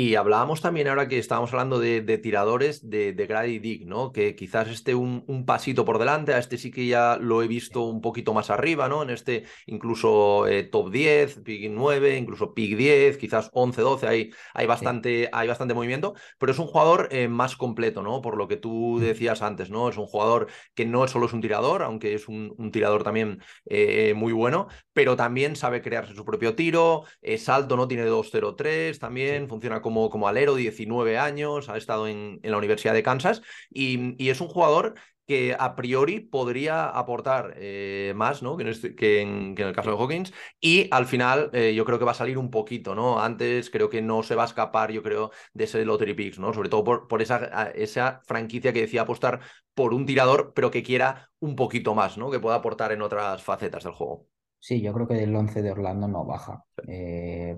Y hablábamos también ahora que estábamos hablando de, de tiradores de, de Grady Dick, ¿no? Que quizás esté un, un, pasito por delante, a este sí que ya lo he visto un poquito más arriba, ¿no? En este incluso eh, top 10, pick 9, incluso pick 10, quizás 11, 12, hay, hay, bastante, sí. hay bastante movimiento, pero es un jugador eh, más completo, ¿no? Por lo que tú decías antes, ¿no? Es un jugador que no solo es un tirador, aunque es un, un tirador también eh, muy bueno, pero también sabe crearse su propio tiro, es alto, ¿no? Tiene 2-0-3, también sí. funciona como, como alero, 19 años, ha estado en, en la Universidad de Kansas y, y, es un jugador que a priori podría aportar eh, más ¿no? que, en este, que, en, que, en el caso de Hawkins y al final eh, yo creo que va a salir un poquito, ¿no? Antes creo que no se va a escapar, yo creo, de ese Lottery Picks, ¿no? Sobre todo por, por esa, esa franquicia que decía apostar por un tirador, pero que quiera un poquito más, ¿no? Que pueda aportar en otras facetas del juego. Sí, yo creo que el 11 de Orlando no baja. Eh,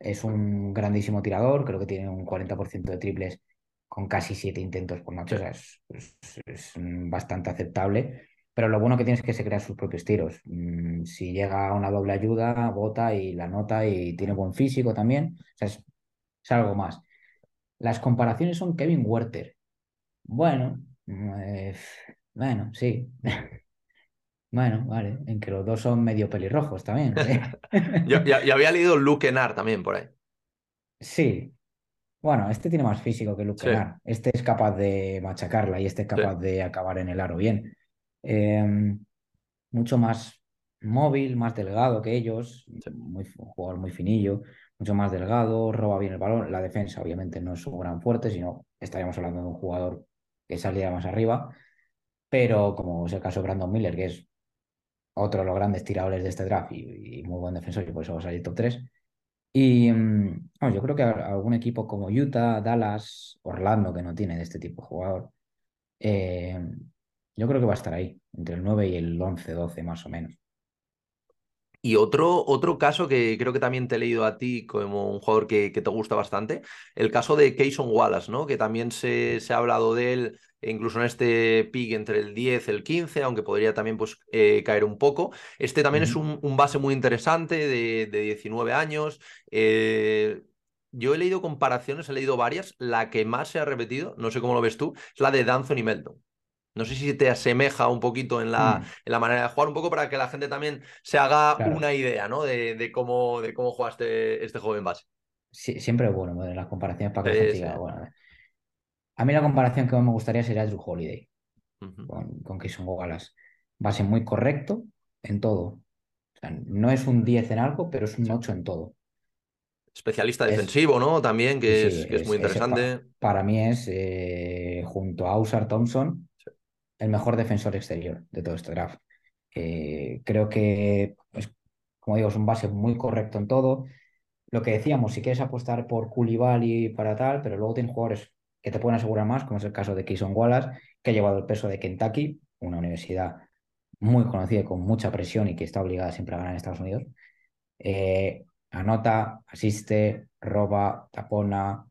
es un grandísimo tirador, creo que tiene un 40% de triples con casi siete intentos por noche, o sea, es, es, es, bastante aceptable. Pero lo bueno que tiene es que se crean sus propios tiros. Mm, si llega a una doble ayuda, bota y la nota y tiene buen físico también. O sea, es, es algo más. Las comparaciones son Kevin Werther. Bueno, eh, bueno, sí. Bueno, vale, en que los dos son medio pelirrojos también. ¿eh? yo, ya, había leído Luke Kennard también por ahí. Sí, Bueno, este tiene más físico que Luke Sí, Kennard. Este es capaz de machacarla y este es sí, capaz de acabar en el aro bien. Eh, mucho más móvil, más delgado que ellos, sí. muy, un jugador muy finillo, mucho más delgado, roba bien el balón. La defensa, obviamente, no es su gran fuerte, sino estaríamos hablando de un jugador que saliera más arriba. Pero como es el caso de Brandon Miller, que es otro de los grandes tiradores de este draft y, muy buen defensor, y por eso va a salir top 3. Y mm, yo creo que algún equipo como Utah, Dallas, Orlando, que no tiene de este tipo de jugador, eh, yo creo que va a estar ahí, entre el 9 y el 11, 12 más o menos. Y otro, otro caso que creo que también te he leído a ti como un jugador que, que te gusta bastante, el caso de Kayson Wallace, ¿no? Que también se, se ha hablado de él, e incluso en este pick entre el 10 y el 15, aunque podría también pues, eh, caer un poco. Este también es un, un base muy interesante de, de 19 años. Eh, yo he leído comparaciones, he leído varias. La que más se ha repetido, no sé cómo lo ves tú, es la de D'Anthony Melton. No sé si te asemeja un poquito en la, Mm, en la manera de jugar, un poco para que la gente también se haga claro, una idea, ¿no? De, de cómo, de cómo juega este, este joven base. sí- siempre es bueno las comparaciones para que la Sí, sí. diga, bueno, a ver. A mí la comparación que más me gustaría sería Drew Holiday Ujú. con, con Kayson Wallace. Base muy correcto en todo. O sea, no es un 10 en algo, pero es un Sí. 8 en todo. Especialista Es, defensivo, ¿no? También, que sí, es, que es muy es, interesante. para mí es, eh, junto a Ausar Thompson. El mejor defensor exterior de todo este draft. Creo que, pues, como digo, es un base muy correcto en todo. Lo que decíamos, si quieres apostar por Koulibaly para tal, pero luego tienes jugadores que te pueden asegurar más, como es el caso de Keyson Wallace, que ha llevado el peso de Kentucky, una universidad muy conocida y con mucha presión y que está obligada siempre a ganar en Estados Unidos. Eh, anota, asiste, roba, tapona,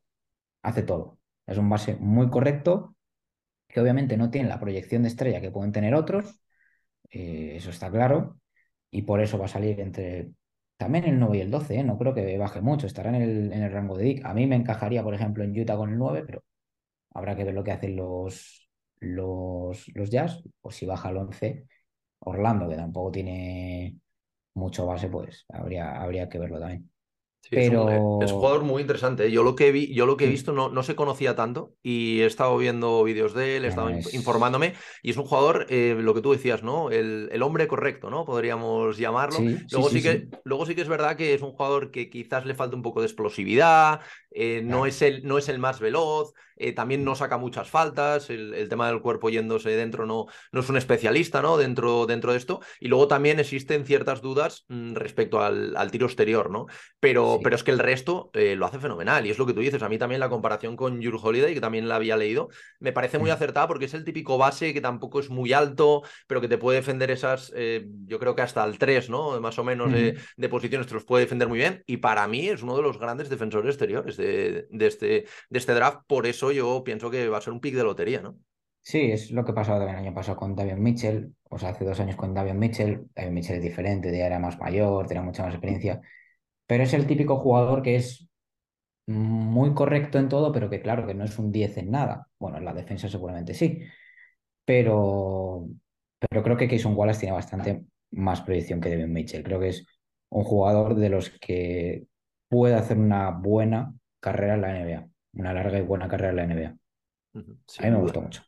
hace todo. Es un base muy correcto, que obviamente no tiene la proyección de estrella que pueden tener otros, eh, eso está claro, y por eso va a salir entre también el 9 y el 12, ¿eh? No creo que baje mucho, estará en el, en el rango de Dick. A mí me encajaría, por ejemplo, en Utah con el 9, pero habrá que ver lo que hacen los, los, los Jazz, o si baja al 11, Orlando, que tampoco tiene mucho base, pues habría, habría que verlo también. Sí, es un, eh, es un Pero jugador muy interesante. ¿eh? Yo lo que vi, yo lo que he visto no, no se conocía tanto y he estado viendo vídeos de él, he estado es. informándome y es un jugador, eh, lo que tú decías, ¿no? El, el hombre correcto, ¿no? Podríamos llamarlo. Sí, Luego sí, que, luego sí que es verdad que es un jugador que quizás le falta un poco de explosividad, eh, no es el, no es el más veloz, eh, también no saca muchas faltas, el, el tema del cuerpo yéndose dentro no, no es un especialista, ¿no? Dentro, dentro de esto. Y luego también existen ciertas dudas mm, respecto al, al tiro exterior, ¿no? Pero, pero es que el resto eh, lo hace fenomenal. Y es lo que tú dices. A mí también la comparación con Jrue Holiday, que también la había leído, me parece muy Mm, acertada porque es el típico base que tampoco es muy alto, pero que te puede defender esas, eh, yo creo que hasta el 3, ¿no? Más o menos de posiciones te los puede defender muy bien. Y para mí es uno de los grandes defensores exteriores de, de este, de este draft. Por eso yo pienso que va a ser un pick de lotería, ¿no? Sí, es lo que también el año pasado con Davion Mitchell, o sea, hace dos años con Davion Mitchell. Davion Mitchell es diferente, ya era más mayor, tenía mucha más experiencia, pero es el típico jugador que es muy correcto en todo, pero que claro, que no es un 10 en nada. Bueno, en la defensa seguramente sí, pero, pero creo que Keyson Wallace tiene bastante más proyección que Davion Mitchell. Creo que es un jugador de los que puede hacer una buena carrera en la NBA, una larga y buena carrera en la NBA. Ujú, A mí me gustó mucho.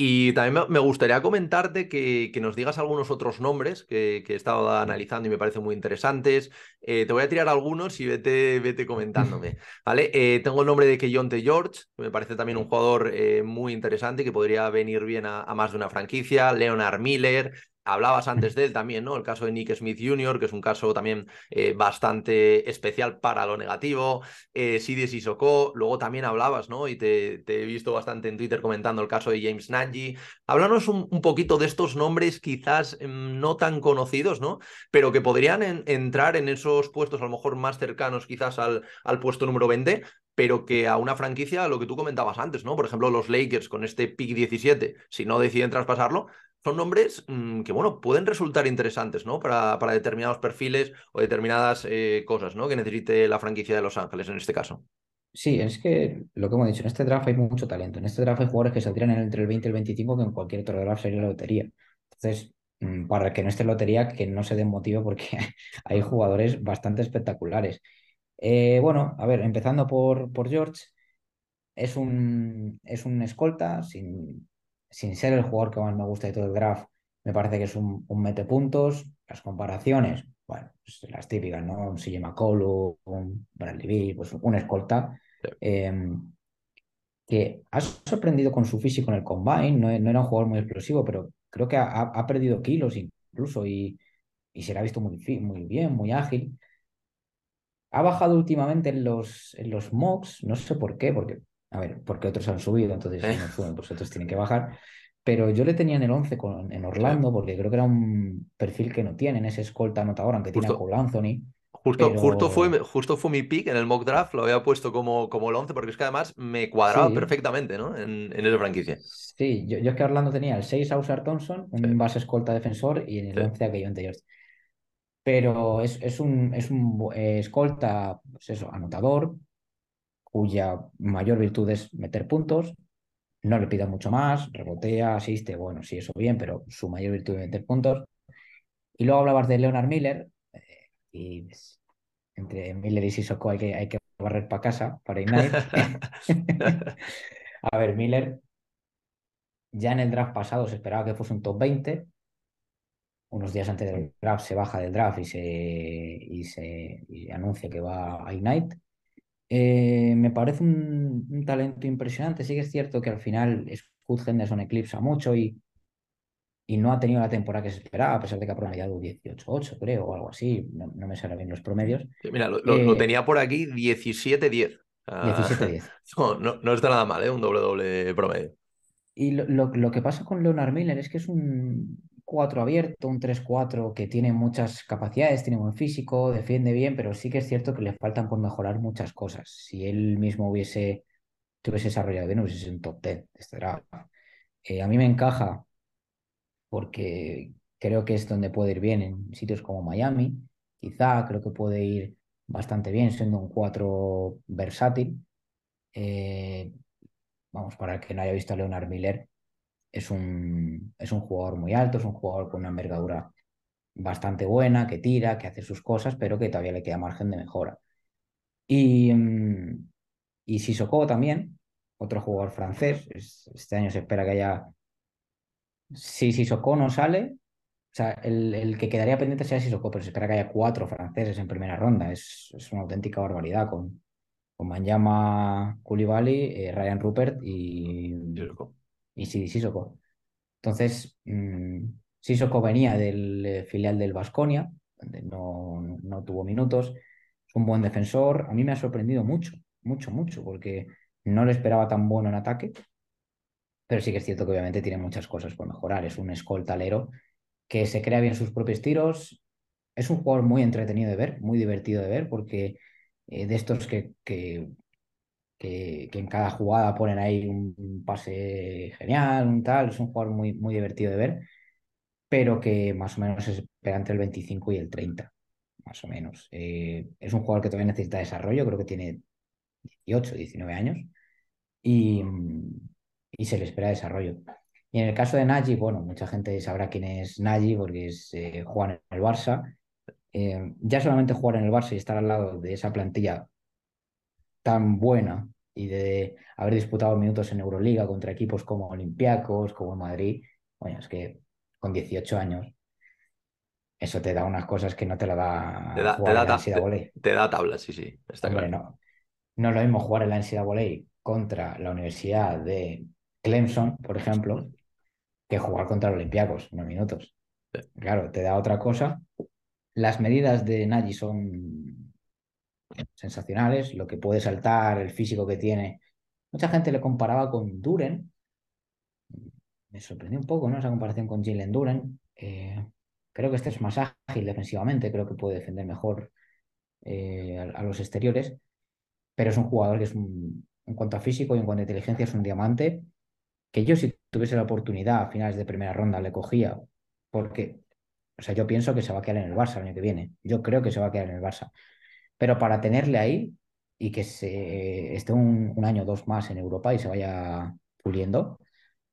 Y también me gustaría comentarte que, que nos digas algunos otros nombres que, que he estado analizando y me parecen muy interesantes. Eh, te voy a tirar algunos y vete, vete comentándome. ¿vale? Eh, tengo el nombre de Keyonte George, que me parece también un Sí. jugador eh, muy interesante que podría venir bien a, a más de una franquicia. Leonard Miller. Hablabas antes de él también, ¿no? El caso de Nick Smith Jr., que es un caso también eh, bastante especial para lo negativo. Eh, Sidi Sissoko. Luego también hablabas, ¿no? Y te, he visto bastante en Twitter comentando el caso de James Nagy. Háblanos un, poquito de estos nombres quizás mm, no tan conocidos, ¿no? Pero que podrían en- entrar en esos puestos a lo mejor más cercanos quizás al, al puesto número 20, pero que a una franquicia, lo que tú comentabas antes, ¿no? Por ejemplo, los Lakers con este pick 17, si no deciden traspasarlo, son nombres mm, que, bueno, pueden resultar interesantes, ¿no? Para, para determinados perfiles o determinadas eh, cosas, ¿no? Que necesite la franquicia de Los Ángeles en este caso. Sí, es que lo que hemos dicho, en este draft hay mucho talento. En este draft hay jugadores que saldrían entre el 20 y el 25 que en cualquier otro draft sería la lotería. Entonces, mm, para que no esté lotería, que no se den motivo porque hay jugadores bastante espectaculares. Eh, bueno, a ver, empezando por, por George. es un, es un escolta, sin, sin ser el jugador que más me gusta de todo el draft, me parece que es un, un mete puntos. Las comparaciones, bueno, pues las típicas, ¿no? Un CJ McCollum, un Bradley Beal, pues un escolta. Eh, que ha sorprendido con su físico en el combine, no, era un jugador muy explosivo, pero creo que ha, perdido kilos incluso y, y, se le ha visto muy, muy bien, muy ágil. Ha bajado últimamente en los, en los mocks, no sé por qué, porque, a ver, porque otros han subido, entonces si no eh. suben, pues otros tienen que bajar. Pero yo le tenía en el 11 con, en Orlando, porque creo que era un perfil que no tienen, ese escolta anotador, aunque tiene a Cole Anthony. Justo, justo, fue, justo fue mi pick en el mock draft, lo había puesto como, como el 11 porque es que además me cuadraba perfectamente ¿no? en, en esa franquicia. Sí, yo, yo es que Orlando tenía el 6 Ausar Thompson, un base escolta defensor y en el 11 a Kevin George. Pero es, es, un, es un eh, escolta, pues eso, anotador, cuya mayor virtud es meter puntos. No le pida mucho más, rebotea, asiste, bueno, sí, eso bien, pero su mayor virtud es meter puntos. Y luego hablabas de Leonard Miller, y pues, entre Miller y Sissoko hay que, hay que barrer para casa, para Ignite. a ver, Miller ya en el draft pasado se esperaba que fuese un top 20. Unos días antes del draft se baja del draft y se, y se anuncia que va a Ignite. Eh, me parece un, talento impresionante. Sí que es cierto que al final Scott Henderson eclipsa mucho y, y no ha tenido la temporada que se esperaba, a pesar de que ha promediado 18-8, creo, o algo así. No, me salen bien los promedios. mira, lo, eh, tenía por aquí 17-10. 17-10. No, no, está nada mal, ¿eh? un doble-doble promedio. Y lo, que pasa con Leonard Miller es que es un 4 abierto, un 3-4 que tiene muchas capacidades, tiene buen físico, defiende bien, pero sí que es cierto que le faltan por mejorar muchas cosas. Si él mismo hubiese, hubiese desarrollado bien, hubiese sido un top 10 de este. Eh, a mí me encaja porque creo que es donde puede ir bien en sitios como Miami. Quizá creo que puede ir bastante bien siendo un 4 versátil. Eh, vamos, para el que no haya visto a Leonard Miller, es un, es un jugador muy alto, es un jugador con una envergadura bastante buena, que tira, que hace sus cosas, pero que todavía le queda margen de mejora. Y, mm, y Sissoko también, otro jugador francés. Este año se espera que haya si Sissoko no sale, o sea, el, que quedaría pendiente sea Sissoko, pero se espera que haya cuatro franceses en primera ronda. Es, una auténtica barbaridad con, con Manjama Koulibaly, eh, Ryan Rupert y, y Sissoko. Entonces, mmm, venía del eh, filial del Vasconia, donde no, no tuvo minutos. Es un buen defensor. A mí me ha sorprendido mucho, mucho, mucho, porque no le esperaba tan bueno en ataque pero sí que es cierto que obviamente tiene muchas cosas por mejorar. Es un escoltalero que se crea bien sus propios tiros. Es un jugador muy entretenido de ver, muy divertido de ver, porque eh, de estos que, que, que, en cada jugada ponen ahí un, pase genial, un tal, es un jugador muy, muy divertido de ver, pero que más o menos es entre el 25 y el 30, más o menos. Eh, es un jugador que todavía necesita desarrollo, creo que tiene 18, 19 años. Y, y se le espera desarrollo. Y en el caso de Nagy, bueno, mucha gente sabrá quién es Nagy porque es eh, en el Barça. Eh, ya solamente jugar en el Barça y estar al lado de esa plantilla tan buena y de haber disputado minutos en Euroliga contra equipos como Olympiacos, como Madrid, bueno, es que con 18 años eso te da unas cosas que no te la da, te da, jugar te da, en Te, da tablas, sí, sí, está claro. No, no es lo mismo jugar en la NCAA contra la Universidad de Clemson, por ejemplo, que jugar contra los Olympiacos unos minutos. Claro, te da otra cosa. Las medidas de Nagy son sensacionales, lo que puede saltar, el físico que tiene. Mucha gente le comparaba con Duren. Me sorprendió un poco, ¿no? Esa comparación con Jalen Duren. Eh, creo que este es más ágil defensivamente, creo que puede defender mejor eh, a, los exteriores, pero es un jugador que es en cuanto a físico y en cuanto a inteligencia es un diamante que yo si tuviese la oportunidad a finales de primera ronda le cogía, porque, o sea, yo pienso que se va a quedar en el Barça el año que viene, yo creo que se va a quedar en el Barça, pero para tenerle ahí y que se esté un, año o dos más en Europa y se vaya puliendo,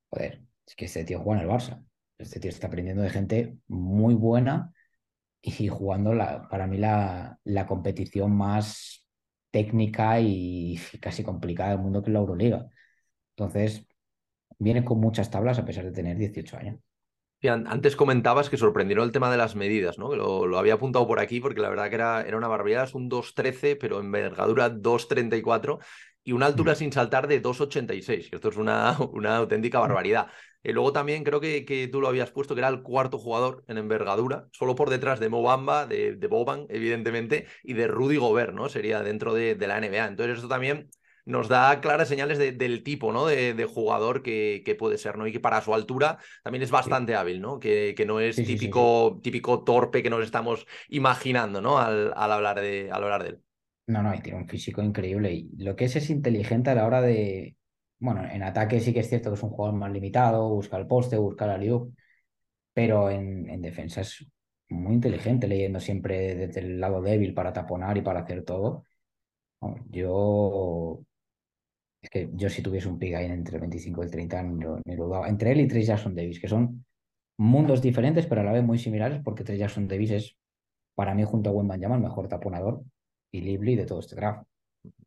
joder, es que este tío juega en el Barça, este tío está aprendiendo de gente muy buena y jugando la, para mí la, competición más técnica y casi complicada del mundo que es la Euroliga. Entonces, viene con muchas tablas a pesar de tener 18 años. Antes comentabas que sorprendieron el tema de las medidas, ¿no? Lo, había apuntado por aquí porque la verdad que era, era una barbaridad, es un 2.13, pero envergadura 2.34 y una altura mm. sin saltar de 2,86, que esto es una, una auténtica barbaridad. Y luego también creo que, que, tú lo habías puesto, que era el cuarto jugador en envergadura, solo por detrás de Mobamba, de, de Boban, evidentemente, y de Rudy Gobert, ¿no? Sería dentro de, de la NBA. Entonces, esto también nos da claras señales del tipo ¿no? de, jugador que, que, puede ser, ¿no? Y que para su altura también es bastante hábil, ¿no? Que, que no es típico, típico torpe que nos estamos imaginando, ¿no? Al, al, hablar, de, al hablar de él. No, no, y tiene un físico increíble. Y lo que es es inteligente a la hora de. Bueno, en ataque sí que es cierto que es un jugador más limitado, busca el poste, busca la liu, pero en, en defensa es muy inteligente, leyendo siempre desde el lado débil para taponar y para hacer todo. Yo es que yo si tuviese un pick ahí entre el 25 y el 30, ni lo, daba. Entre él y Trey Jackson Davis, que son mundos diferentes, pero a la vez muy similares, porque Trey Jackson Davis es, para mí, junto a Wendell Llama, el mejor taponador y Lively de todo este draft.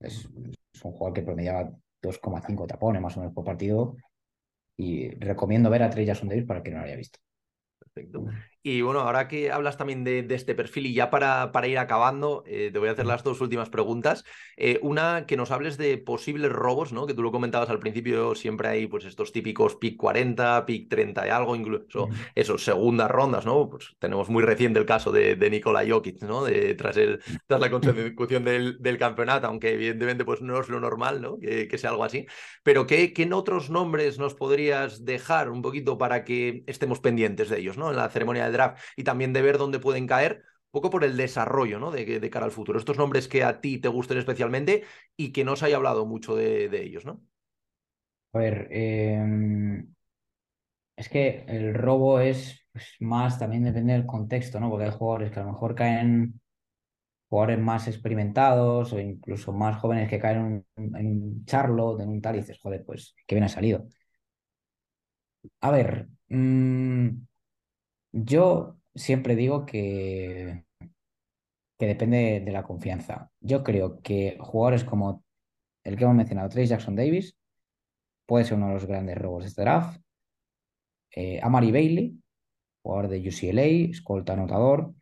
Es, un jugador que promediaba 2,5 tapones más o menos por partido. Y recomiendo ver a Trey Jackson Davis para que no lo haya visto. Perfecto. Y bueno, ahora que hablas también de, este perfil y ya para, para ir acabando, eh, te voy a hacer las dos últimas preguntas. Eh, una, que nos hables de posibles robos, ¿no? Que tú lo comentabas al principio, siempre hay pues estos típicos pick 40, pick 30 y algo, incluso esos segundas rondas, ¿no? Pues tenemos muy reciente el caso de, de Nikola Jokic, ¿no? De, tras, el, tras la consecución del, del, campeonato, aunque evidentemente pues no es lo normal, ¿no? Que, que sea algo así. Pero ¿qué, ¿qué otros nombres nos podrías dejar un poquito para que estemos pendientes de ellos, ¿no? En la ceremonia draft y también de ver dónde pueden caer, un poco por el desarrollo ¿no? de, cara al futuro. Estos nombres que a ti te gusten especialmente y que no se haya hablado mucho de, ellos, ¿no? A ver, em, es que el robo es pues, más, también depende del contexto, ¿no? Porque hay jugadores que a lo mejor caen jugadores más experimentados o incluso más jóvenes que caen en un, Charlotte, en un tal, y dices, joder, pues qué bien ha salido. A ver, mmm, yo siempre digo que, que depende de la confianza. Yo creo que jugadores como el que hemos mencionado, Trace Jackson Davis, puede ser uno de los grandes robos de este draft. Eh, Amari Bailey, jugador de UCLA, escolta anotador.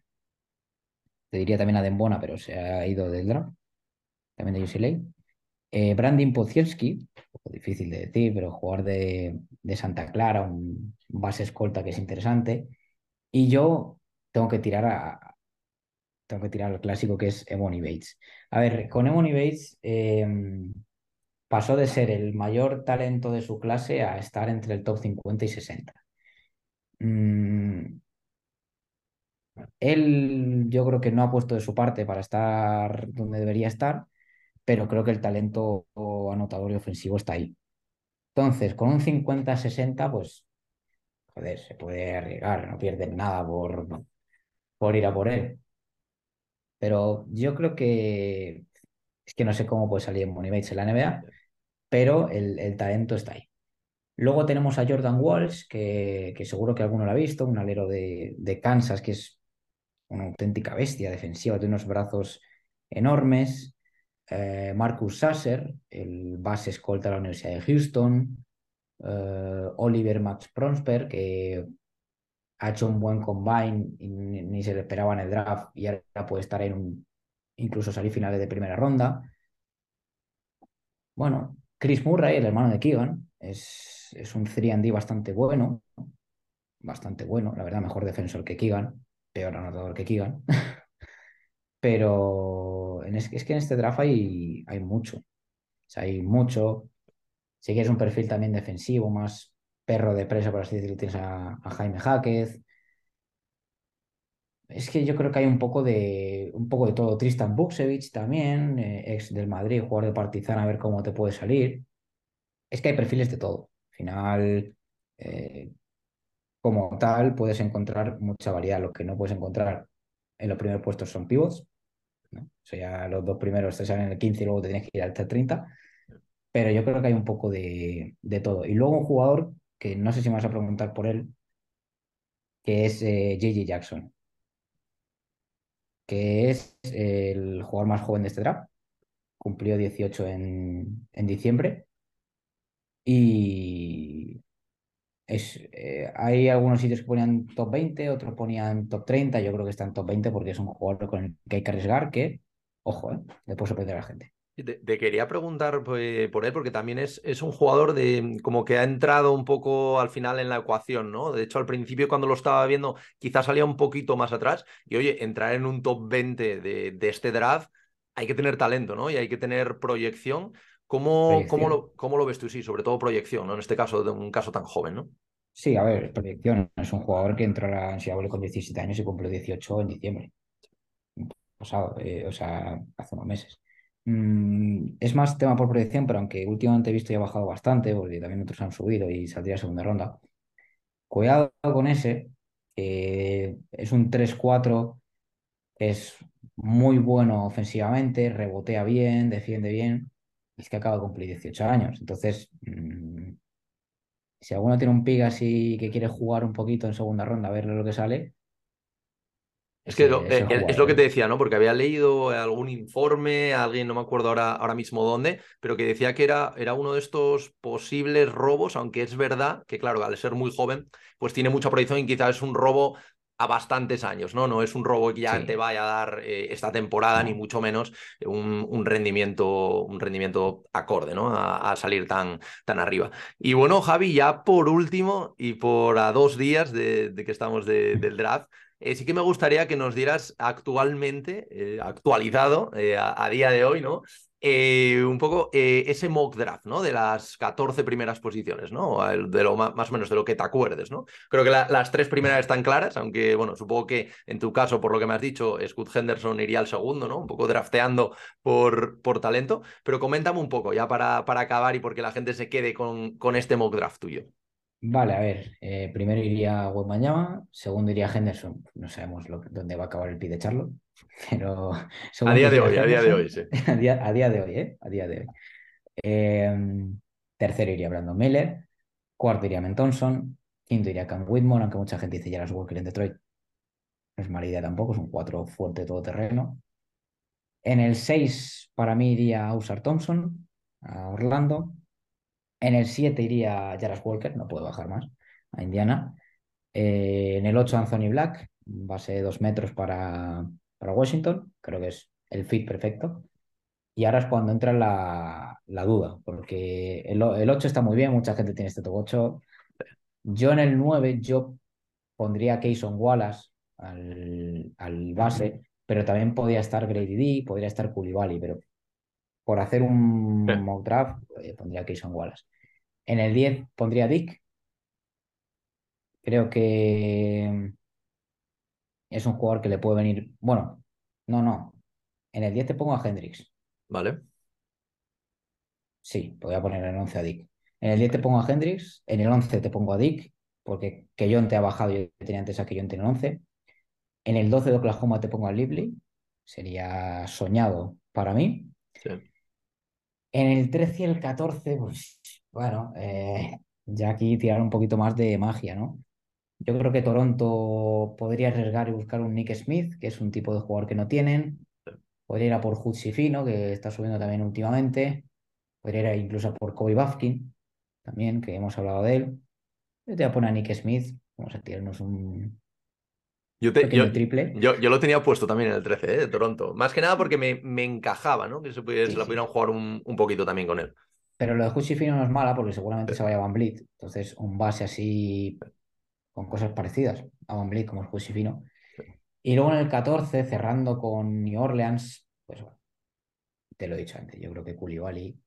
Te diría también a Dembona, pero se ha ido del draft, también de UCLA. Eh, Podzielski, difícil de decir, pero jugador de, de Santa Clara, un base escolta que es interesante. Y yo tengo que tirar a, tengo que tirar al clásico que es Emony Bates. A ver, con Emony Bates em, pasó de ser el mayor talento de su clase a estar entre el top 50 y 60. Mm, él yo creo que no ha puesto de su parte para estar donde debería estar, pero creo que el talento anotador y ofensivo está ahí. Entonces, con un 50-60, pues joder, se puede arriesgar, no pierden nada por, por ir a por él. Pero yo creo que es que no sé cómo puede salir en Bates en la NBA, pero el, talento está ahí. Luego tenemos a Jordan Walsh, que, seguro que alguno lo ha visto, un alero de, Kansas, que es una auténtica bestia defensiva, tiene unos brazos enormes. Eh, Marcus Sasser, el base escolta de la Universidad de Houston. Eh, Oliver Max Prosper, que ha hecho un buen combine y ni, se le esperaba en el draft y ahora puede estar en un, incluso salir finales de primera ronda. Bueno, Chris Murray, el hermano de Keegan, es, es un 3D bastante bueno, bastante bueno, la verdad, mejor defensor que Keegan, peor anotador que Keegan. Pero es, es, que en este draft hay, hay mucho. hay mucho. Si quieres un perfil también defensivo, más perro de presa, por así decirlo, tienes a, Jaime Jáquez. Es que yo creo que hay un poco de, un poco de todo. Tristan Buksevich también, eh, ex del Madrid, jugador de Partizan, a ver cómo te puede salir. Es que hay perfiles de todo. Al final, eh, como tal, puedes encontrar mucha variedad. Lo que no puedes encontrar en los primeros puestos son pivots. O sea, los dos primeros te salen en el 15 y luego te tienes que ir al 30 pero yo creo que hay un poco de, todo. Y luego un jugador que no sé si me vas a preguntar por él, que es JJ eh, Jackson, que es el jugador más joven de este draft, cumplió 18 en, en diciembre. Y es, eh, hay algunos sitios que ponían top 20, otros ponían top 30. Yo creo que está en top 20 porque es un jugador con el que hay que arriesgar que, ojo, eh, le puede sorprender a la gente. Te, quería preguntar pues, por él, porque también es, es, un jugador de como que ha entrado un poco al final en la ecuación, ¿no? De hecho, al principio cuando lo estaba viendo, quizás salía un poquito más atrás. Y oye, entrar en un top 20 de, de este draft, hay que tener talento, ¿no? Y hay que tener proyección. ¿Cómo, ¿cómo, lo, ¿Cómo, lo, ves tú? Sí, sobre todo proyección, ¿no? En este caso, de un caso tan joven, ¿no? Sí, a ver, proyección. Es un jugador que entró a la NCAA con 17 años y cumplió 18 en diciembre. Pasado, eh, o sea, hace unos meses. Mm, es más tema por proyección, pero aunque últimamente he visto y ha bajado bastante, porque también otros han subido y saldría segunda ronda. Cuidado con ese, es un 3-4, es muy bueno ofensivamente, rebotea bien, defiende bien, es que acaba de cumplir 18 años. Entonces, mm, si alguno tiene un pick así que quiere jugar un poquito en segunda ronda, a verle lo que sale, es que eh, es lo que te decía, ¿no? Porque había leído algún informe, alguien, no me acuerdo ahora, ahora mismo dónde, pero que decía que era, era uno de estos posibles robos, aunque es verdad que, claro, al ser muy joven, pues tiene mucha proyección y quizás es un robo a bastantes años, ¿no? No es un robo que ya te vaya a dar eh, esta temporada, ni mucho menos un, un, rendimiento, un rendimiento acorde, ¿no? A, salir tan, tan arriba. Y bueno, Javi, ya por último, y por a dos días de, de que estamos del draft, eh, sí que me gustaría que nos dieras actualmente, eh, actualizado eh, a, día de hoy, ¿no? un poco ese mock draft, ¿no? De las 14 primeras posiciones, ¿no? De lo más, o menos de lo que te acuerdes, ¿no? Creo que las tres primeras están claras, aunque, bueno, supongo que en tu caso, por lo que me has dicho, Scott Henderson iría al segundo, ¿no? Un poco drafteando por, por talento, pero coméntame un poco ya para, para acabar y porque la gente se quede con, con este mock draft tuyo. Vale, a ver, eh, primero iría Wembanyama, segundo iría Henderson, no sabemos dónde va a acabar el pie de Charlo, pero... A día de hoy, a día de hoy, sí. A día, de hoy, ¿eh? A día de hoy. Em, tercero iría Brandon Miller, cuarto iría Men Thompson, quinto iría Cam Whitmore, aunque mucha gente dice Jaras Walker en Detroit. No es mala idea tampoco, es un cuatro fuerte todoterreno. En el 6 para mí iría Ausar Thompson, a Orlando. En el 7 iría Jaras Walker, no puedo bajar más, a Indiana. Eh, en el 8 Anthony Black, base de 2 metros para, para, Washington, creo que es el fit perfecto. Y ahora es cuando entra la, la duda, porque el, el, 8 está muy bien, mucha gente tiene este top 8. Yo en el 9, yo pondría a Keyson Wallace al, al, base, pero también podría estar Grady D, podría estar Koulibaly, pero por hacer un mock draft, eh, pondría Keyson Wallace. En el 10 pondría Dick. Creo que es un jugador que le puede venir. Bueno, no, no. En el 10 te pongo a Hendrix. Vale. Sí, voy a poner en el 11 a Dick. En el 10 te pongo a Hendrix. En el 11 te pongo a Dick, porque Keyon te ha bajado. Yo tenía antes a Keyon en el 11. En el 12 de Oklahoma te pongo a Lively. Sería soñado para mí. Sí. En el 13 y el 14, pues bueno, eh, ya aquí tirar un poquito más de magia, ¿no? Yo creo que Toronto podría arriesgar y buscar un Nick Smith, que es un tipo de jugador que no tienen. Podría ir a por Fino, que está subiendo también últimamente. Podría ir incluso a por Kobe Bafkin, también, que hemos hablado de él. Yo te voy a poner a Nick Smith. Vamos a tirarnos un, yo, triple. Yo, lo tenía puesto también en el 13, ¿eh? de Toronto. Más que nada porque me, me encajaba, ¿no? Que se, la pudieran jugar un, un, poquito también con él. Pero lo de Fino no es mala porque seguramente se vaya a Van Blit. Entonces, un base así con cosas parecidas a Van Blit como es Fino. Y luego en el 14, cerrando con New Orleans, pues bueno, te lo he dicho antes, yo creo que Koulibaly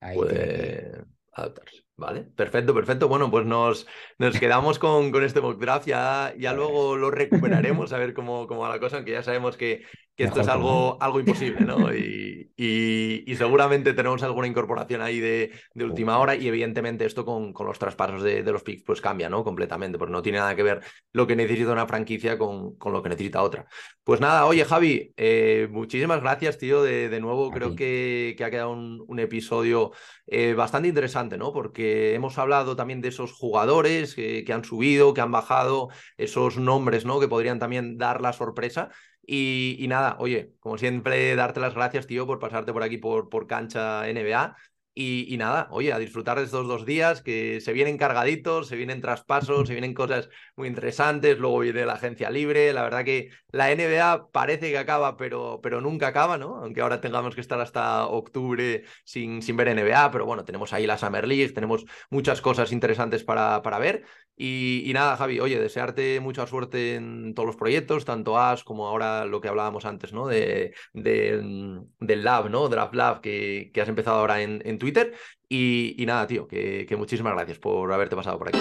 ahí puede adaptarse. Vale, perfecto, perfecto. Bueno, pues nos, nos quedamos con, con este mock draft. Ya, ya luego lo recuperaremos a ver cómo, cómo va la cosa, aunque ya sabemos que, que esto es algo, algo imposible, ¿no? Y, y, seguramente tenemos alguna incorporación ahí de, de última hora y evidentemente esto con, con los traspasos de, de, los picks pues cambia, ¿no? Completamente, porque no tiene nada que ver lo que necesita una franquicia con, con lo que necesita otra. Pues nada, oye Javi, eh, muchísimas gracias, tío, de, de nuevo. Creo que, que, ha quedado un, un episodio eh, bastante interesante, ¿no? Porque hemos hablado también de esos jugadores que, han subido, que han bajado, esos nombres, ¿no? Que podrían también dar la sorpresa Y, nada, oye, como siempre, darte las gracias, tío, por pasarte por aquí por, por cancha NBA. Y, nada, oye, a disfrutar de estos dos días que se vienen cargaditos, se vienen traspasos, se vienen cosas muy interesantes, luego viene la agencia libre, la verdad que la NBA parece que acaba, pero, pero nunca acaba, ¿no? Aunque ahora tengamos que estar hasta octubre sin, sin ver NBA, pero bueno, tenemos ahí la Summer League, tenemos muchas cosas interesantes para, para ver. Y, nada, Javi, oye, desearte mucha suerte en todos los proyectos, tanto AS como ahora lo que hablábamos antes, ¿no? De, del Lab, ¿no? Draft Lab que, que has empezado ahora en, en Twitter. Y, nada, tío, que, que muchísimas gracias por haberte pasado por aquí.